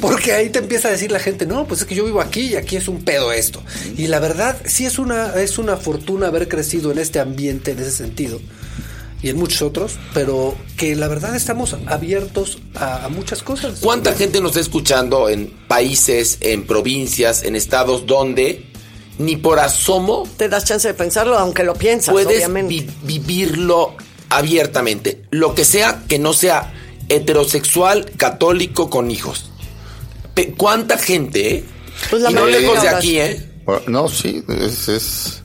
Porque ahí te empieza a decir la gente, no, pues es que yo vivo aquí y aquí es un pedo esto. Y la verdad, sí es una, es una fortuna haber crecido en este ambiente, en ese sentido. Y en muchos otros, pero que la verdad estamos abiertos a, a muchas cosas. ¿Cuánta gente nos está escuchando en países, en provincias, en estados donde ni por asomo Te das chance de pensarlo, aunque lo piensas, puedes obviamente. vi- vivirlo abiertamente? Lo que sea que no sea heterosexual, católico, con hijos. Pe- ¿Cuánta gente, eh? Pues la y no lejos de aquí. ¿eh? Bueno, No, sí, es... es-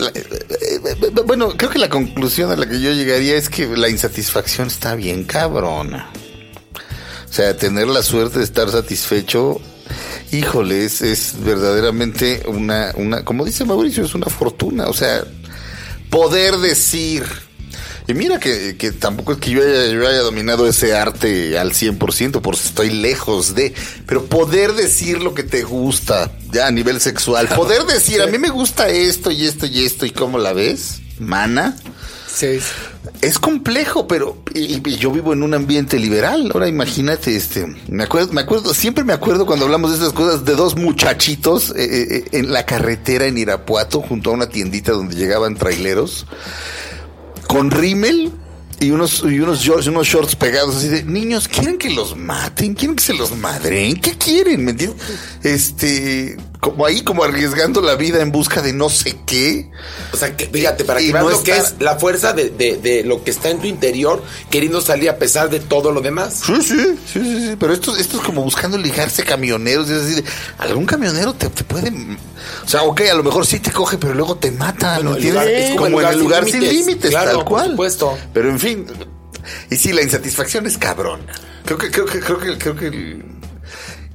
eh, eh, eh, bueno, creo que la conclusión a la que yo llegaría es que la insatisfacción está bien cabrona. O sea, tener la suerte de estar satisfecho, híjole, es, es verdaderamente una, una, como dice Mauricio, es una fortuna. O sea, poder decir, y mira que, que tampoco es que yo haya, yo haya dominado ese arte al 100%, por si estoy lejos de, pero poder decir lo que te gusta, ya a nivel sexual, poder decir, a mí me gusta esto y esto y esto, y cómo la ves, mana. Sí. Es complejo, pero y- y yo vivo en un ambiente liberal. Ahora imagínate, este, me acuerdo, me acuerdo, siempre me acuerdo cuando hablamos de estas cosas de dos muchachitos eh, eh, en la carretera en Irapuato, junto a una tiendita donde llegaban traileros, con rímel y unos, y unos shorts, unos shorts pegados así de niños, ¿quieren que los maten? ¿Quieren que se los madren? ¿Qué quieren? ¿Me entiendes? Este, como ahí, como arriesgando la vida en busca de no sé qué. O sea, que, fíjate, para que veas no lo que está- es la fuerza de, de- de lo que está en tu interior, queriendo salir a pesar de todo lo demás. Sí, sí, sí, sí, sí, pero esto, esto es como buscando ligarse camioneros, es decir, algún camionero te, te puede, o sea, ok, a lo mejor sí te coge, pero luego te mata, Bueno, ¿no entiendes? lugar- es como, en el lugar sin límites, claro, tal cual. Por supuesto. Pero en fin, y sí, la insatisfacción es cabrón. Creo que, creo que, creo que, creo que el-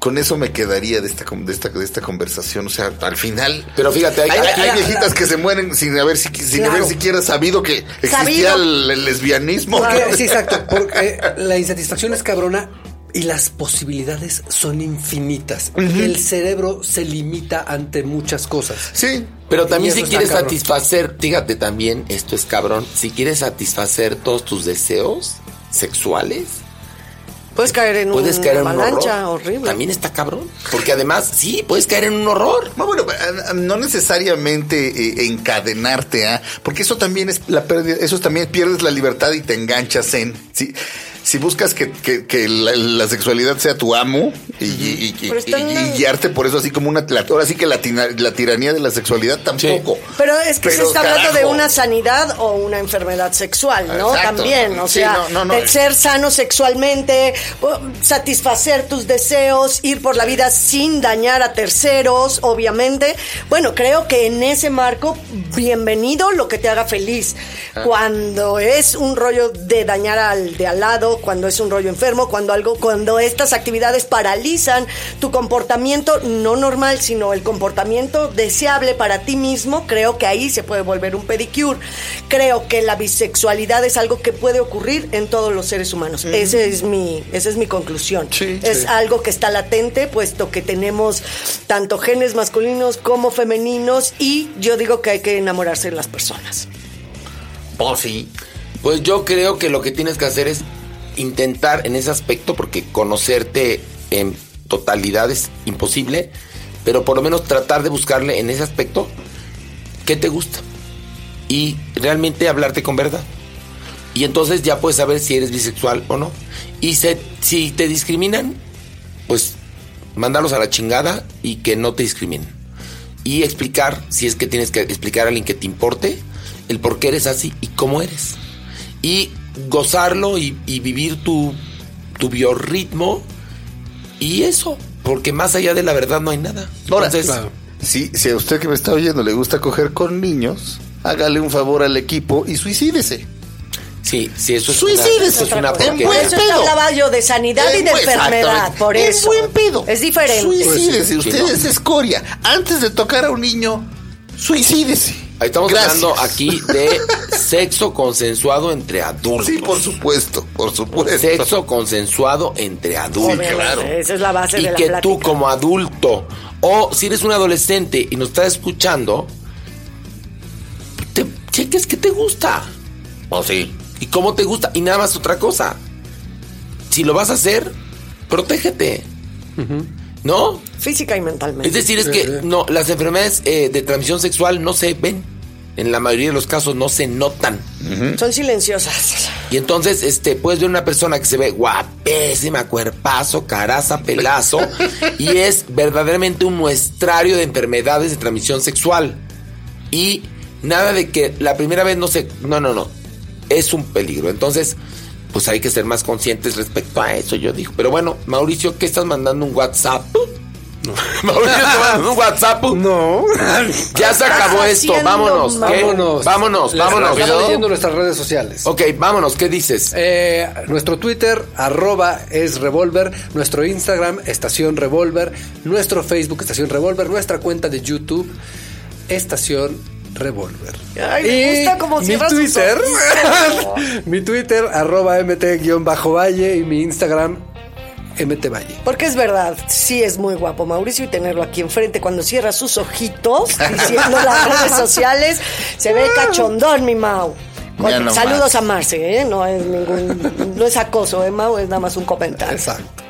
con eso me quedaría de esta, con- de esta, de esta conversación. O sea, al final. Pero fíjate, hay- hay, aquí- hay viejitas que se mueren sin haber, si- sin Claro. haber siquiera sabido que existía Sabido. el, el lesbianismo. Porque, sí, exacto. Porque la insatisfacción es cabrona y las posibilidades son infinitas. El cerebro se limita ante muchas cosas. Sí, Pero también si quieres satisfacer, fíjate también, esto es cabrón, si quieres satisfacer todos tus deseos sexuales, Puedes caer en puedes una caer en un avalancha horrible. También está cabrón. Porque además, sí, puedes caer en un horror. No, bueno, eh, no necesariamente eh, encadenarte a, porque eso también es la pérdida, eso también pierdes la libertad y te enganchas en, si, si buscas que, que- que la, la sexualidad sea tu amo y, guiarte por eso así como una, ahora sí que la, tiranía de la sexualidad tampoco. Pero es que se está hablando de una sanidad o una enfermedad sexual, ¿no? Exacto. También, o Sí, sea, no, no, no. el ser sano sexualmente, satisfacer tus deseos, ir por la vida sin dañar a terceros, obviamente. Bueno, creo que en ese marco, bienvenido lo que te haga feliz. Ah. Cuando es un rollo de dañar al de al lado, cuando es un rollo enfermo, cuando algo, cuando estas actividades paralizan tu comportamiento no normal, sino el comportamiento deseable para ti mismo, creo que ahí se puede volver un pedicure. Creo que la bisexualidad es algo que puede ocurrir en todos los seres humanos. Ese es mi, esa es mi conclusión. Sí, es sí. algo que está latente, puesto que tenemos tanto genes masculinos como femeninos, y yo digo que hay que enamorarse de las personas. Oh, sí. Pues yo creo que lo que tienes que hacer es intentar en ese aspecto, porque conocerte en totalidad es imposible, pero por lo menos tratar de buscarle en ese aspecto qué te gusta y realmente hablarte con verdad. Y entonces ya puedes saber si eres bisexual o no. Y si te discriminan, pues mandarlos a la chingada y que no te discriminen. Y explicar, si es que tienes que explicar a alguien que te importe, el por qué eres así y cómo eres. Y gozarlo y, y vivir tu, tu biorritmo y eso, porque más allá de la verdad no hay nada. Ahora, Entonces, claro. si, si a usted que me está oyendo le gusta coger con niños, hágale un favor al equipo y suicídese. sí, sí, eso es Suicídese. una, es una buen Eso pedo. hablaba yo de sanidad y de buen- enfermedad, por En eso. buen pedo. Es diferente. Suicídese, Sí, usted no. es escoria. Antes de tocar a un niño, suicídese. Ahí Estamos Gracias. hablando aquí de sexo consensuado entre adultos. Sí, por supuesto, por supuesto. Sexo consensuado entre adultos. Claro. Esa es la base y de la que plática. tú como adulto o si eres un adolescente y nos estás escuchando, te cheques qué te gusta Oh, sí. y cómo te gusta y nada más otra cosa. Si lo vas a hacer, protégete. ¿No? Física y mentalmente. Es decir, es que no, las enfermedades eh, de transmisión sexual no se ven. En la mayoría de los casos no se notan. Son silenciosas. Y entonces, este, puedes ver una persona que se ve guapísima, cuerpazo, caraza, pelazo, y es verdaderamente un muestrario de enfermedades de transmisión sexual. Y nada de que la primera vez no se. No, no, no. Es un peligro. Entonces, pues hay que ser más conscientes respecto a eso, yo digo. Pero bueno, Mauricio, ¿qué estás mandando un WhatsApp? Mauricio, ¿estás mandando un WhatsApp? No. Ya se acabó esto, vámonos. ¿qué? Vámonos. Vámonos, vámonos. Estamos leyendo nuestras redes sociales. Ok, vámonos, ¿qué dices? Eh, nuestro Twitter, arroba es Revolver, nuestro Instagram, Estación Revolver, nuestro Facebook, Estación Revolver, nuestra cuenta de YouTube, Estación Revolver. Ay, me gusta cómo mi Twitter, mi Twitter, arroba mt-valle y mi Instagram, mtvalle. Porque es verdad, sí es muy guapo Mauricio y tenerlo aquí enfrente cuando cierra sus ojitos diciendo las redes sociales, se ve cachondón mi Mau. Con- Ya no saludos más. a Marce, ¿eh? no es ningún, no es acoso, ¿eh, Mau? Es nada más un comentario. Exacto.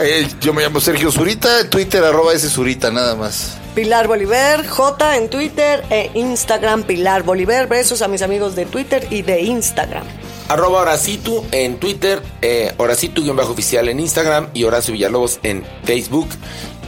Eh, yo me llamo Sergio Zurita, Twitter arroba ese Zurita, nada más. Pilar Bolívar, J en Twitter e Instagram, Pilar Bolívar. Besos a mis amigos de Twitter y de Instagram. Arroba Horacitu en Twitter, eh, Horacitu-oficial en Instagram y Horacio Villalobos en Facebook.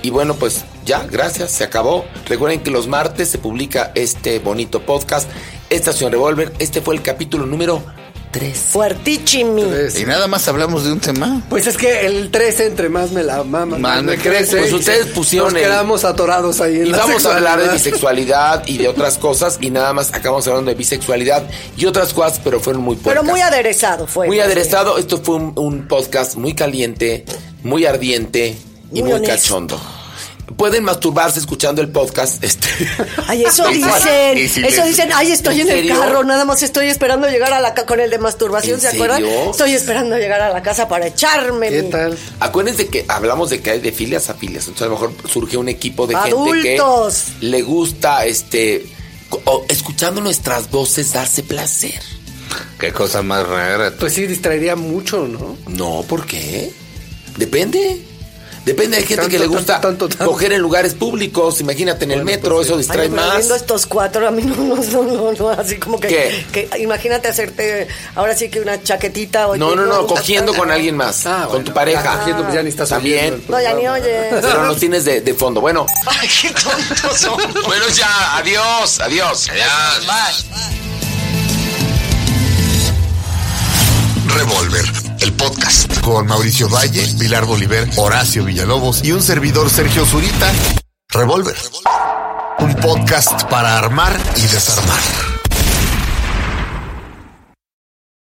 Y bueno, pues ya, gracias, se acabó. Recuerden que los martes se publica este bonito podcast, Estación Revolver. Este fue el capítulo número 3. Fuertichimi. Y nada más hablamos de un tema. Pues es que el 13 entre más me la mama, más, me crece. Pues ustedes pusieron Nos quedamos atorados ahí en Y la vamos a hablar de sexualidad. bisexualidad y de otras cosas. Y nada más acabamos hablando de bisexualidad y otras cosas, pero fueron muy Pero puercas. muy aderezado fue. Muy aderezado. Esto fue un, un podcast muy caliente, muy ardiente y Muy muy, honesto. cachondo. Pueden masturbarse escuchando el podcast. Este. Ay, eso Y dicen, si eso les- dicen, ay, estoy ¿En en, el carro, nada más estoy esperando llegar a la casa con el de masturbación, ¿En ¿se acuerdan? serio? Estoy esperando llegar a la casa para echarme. ¿Qué mi- tal? Acuérdense que hablamos de que hay de filias a filias. Entonces a lo mejor surge un equipo de gente Adultos. que le gusta este o- escuchando nuestras voces darse placer. Qué cosa más rara. Pues sí, distraería mucho, ¿no? No, ¿por qué? Depende. Depende, hay gente Tanto, que le gusta tanto, tanto, tanto. coger en lugares públicos. Imagínate en el Bueno, metro, pues eso Ay, distrae pero más. viendo estos cuatro, a mí no, no, no, no, no, así como que, ¿Qué? que imagínate hacerte ahora sí que una chaquetita o No, no, no, cogiendo con alguien más, Ah, con bueno, tu pareja. cogiendo, pues ya ni estás También. No, ya ni oye. Pero nos tienes de, de fondo. Bueno, Ay, qué tontos son. Bueno, ya, adiós, adiós. Adiós. Revolver, el podcast. Con Mauricio Valle, Pilar Bolívar, Horacio Villalobos y un servidor Sergio Zurita. Revolver. Un podcast para armar y desarmar.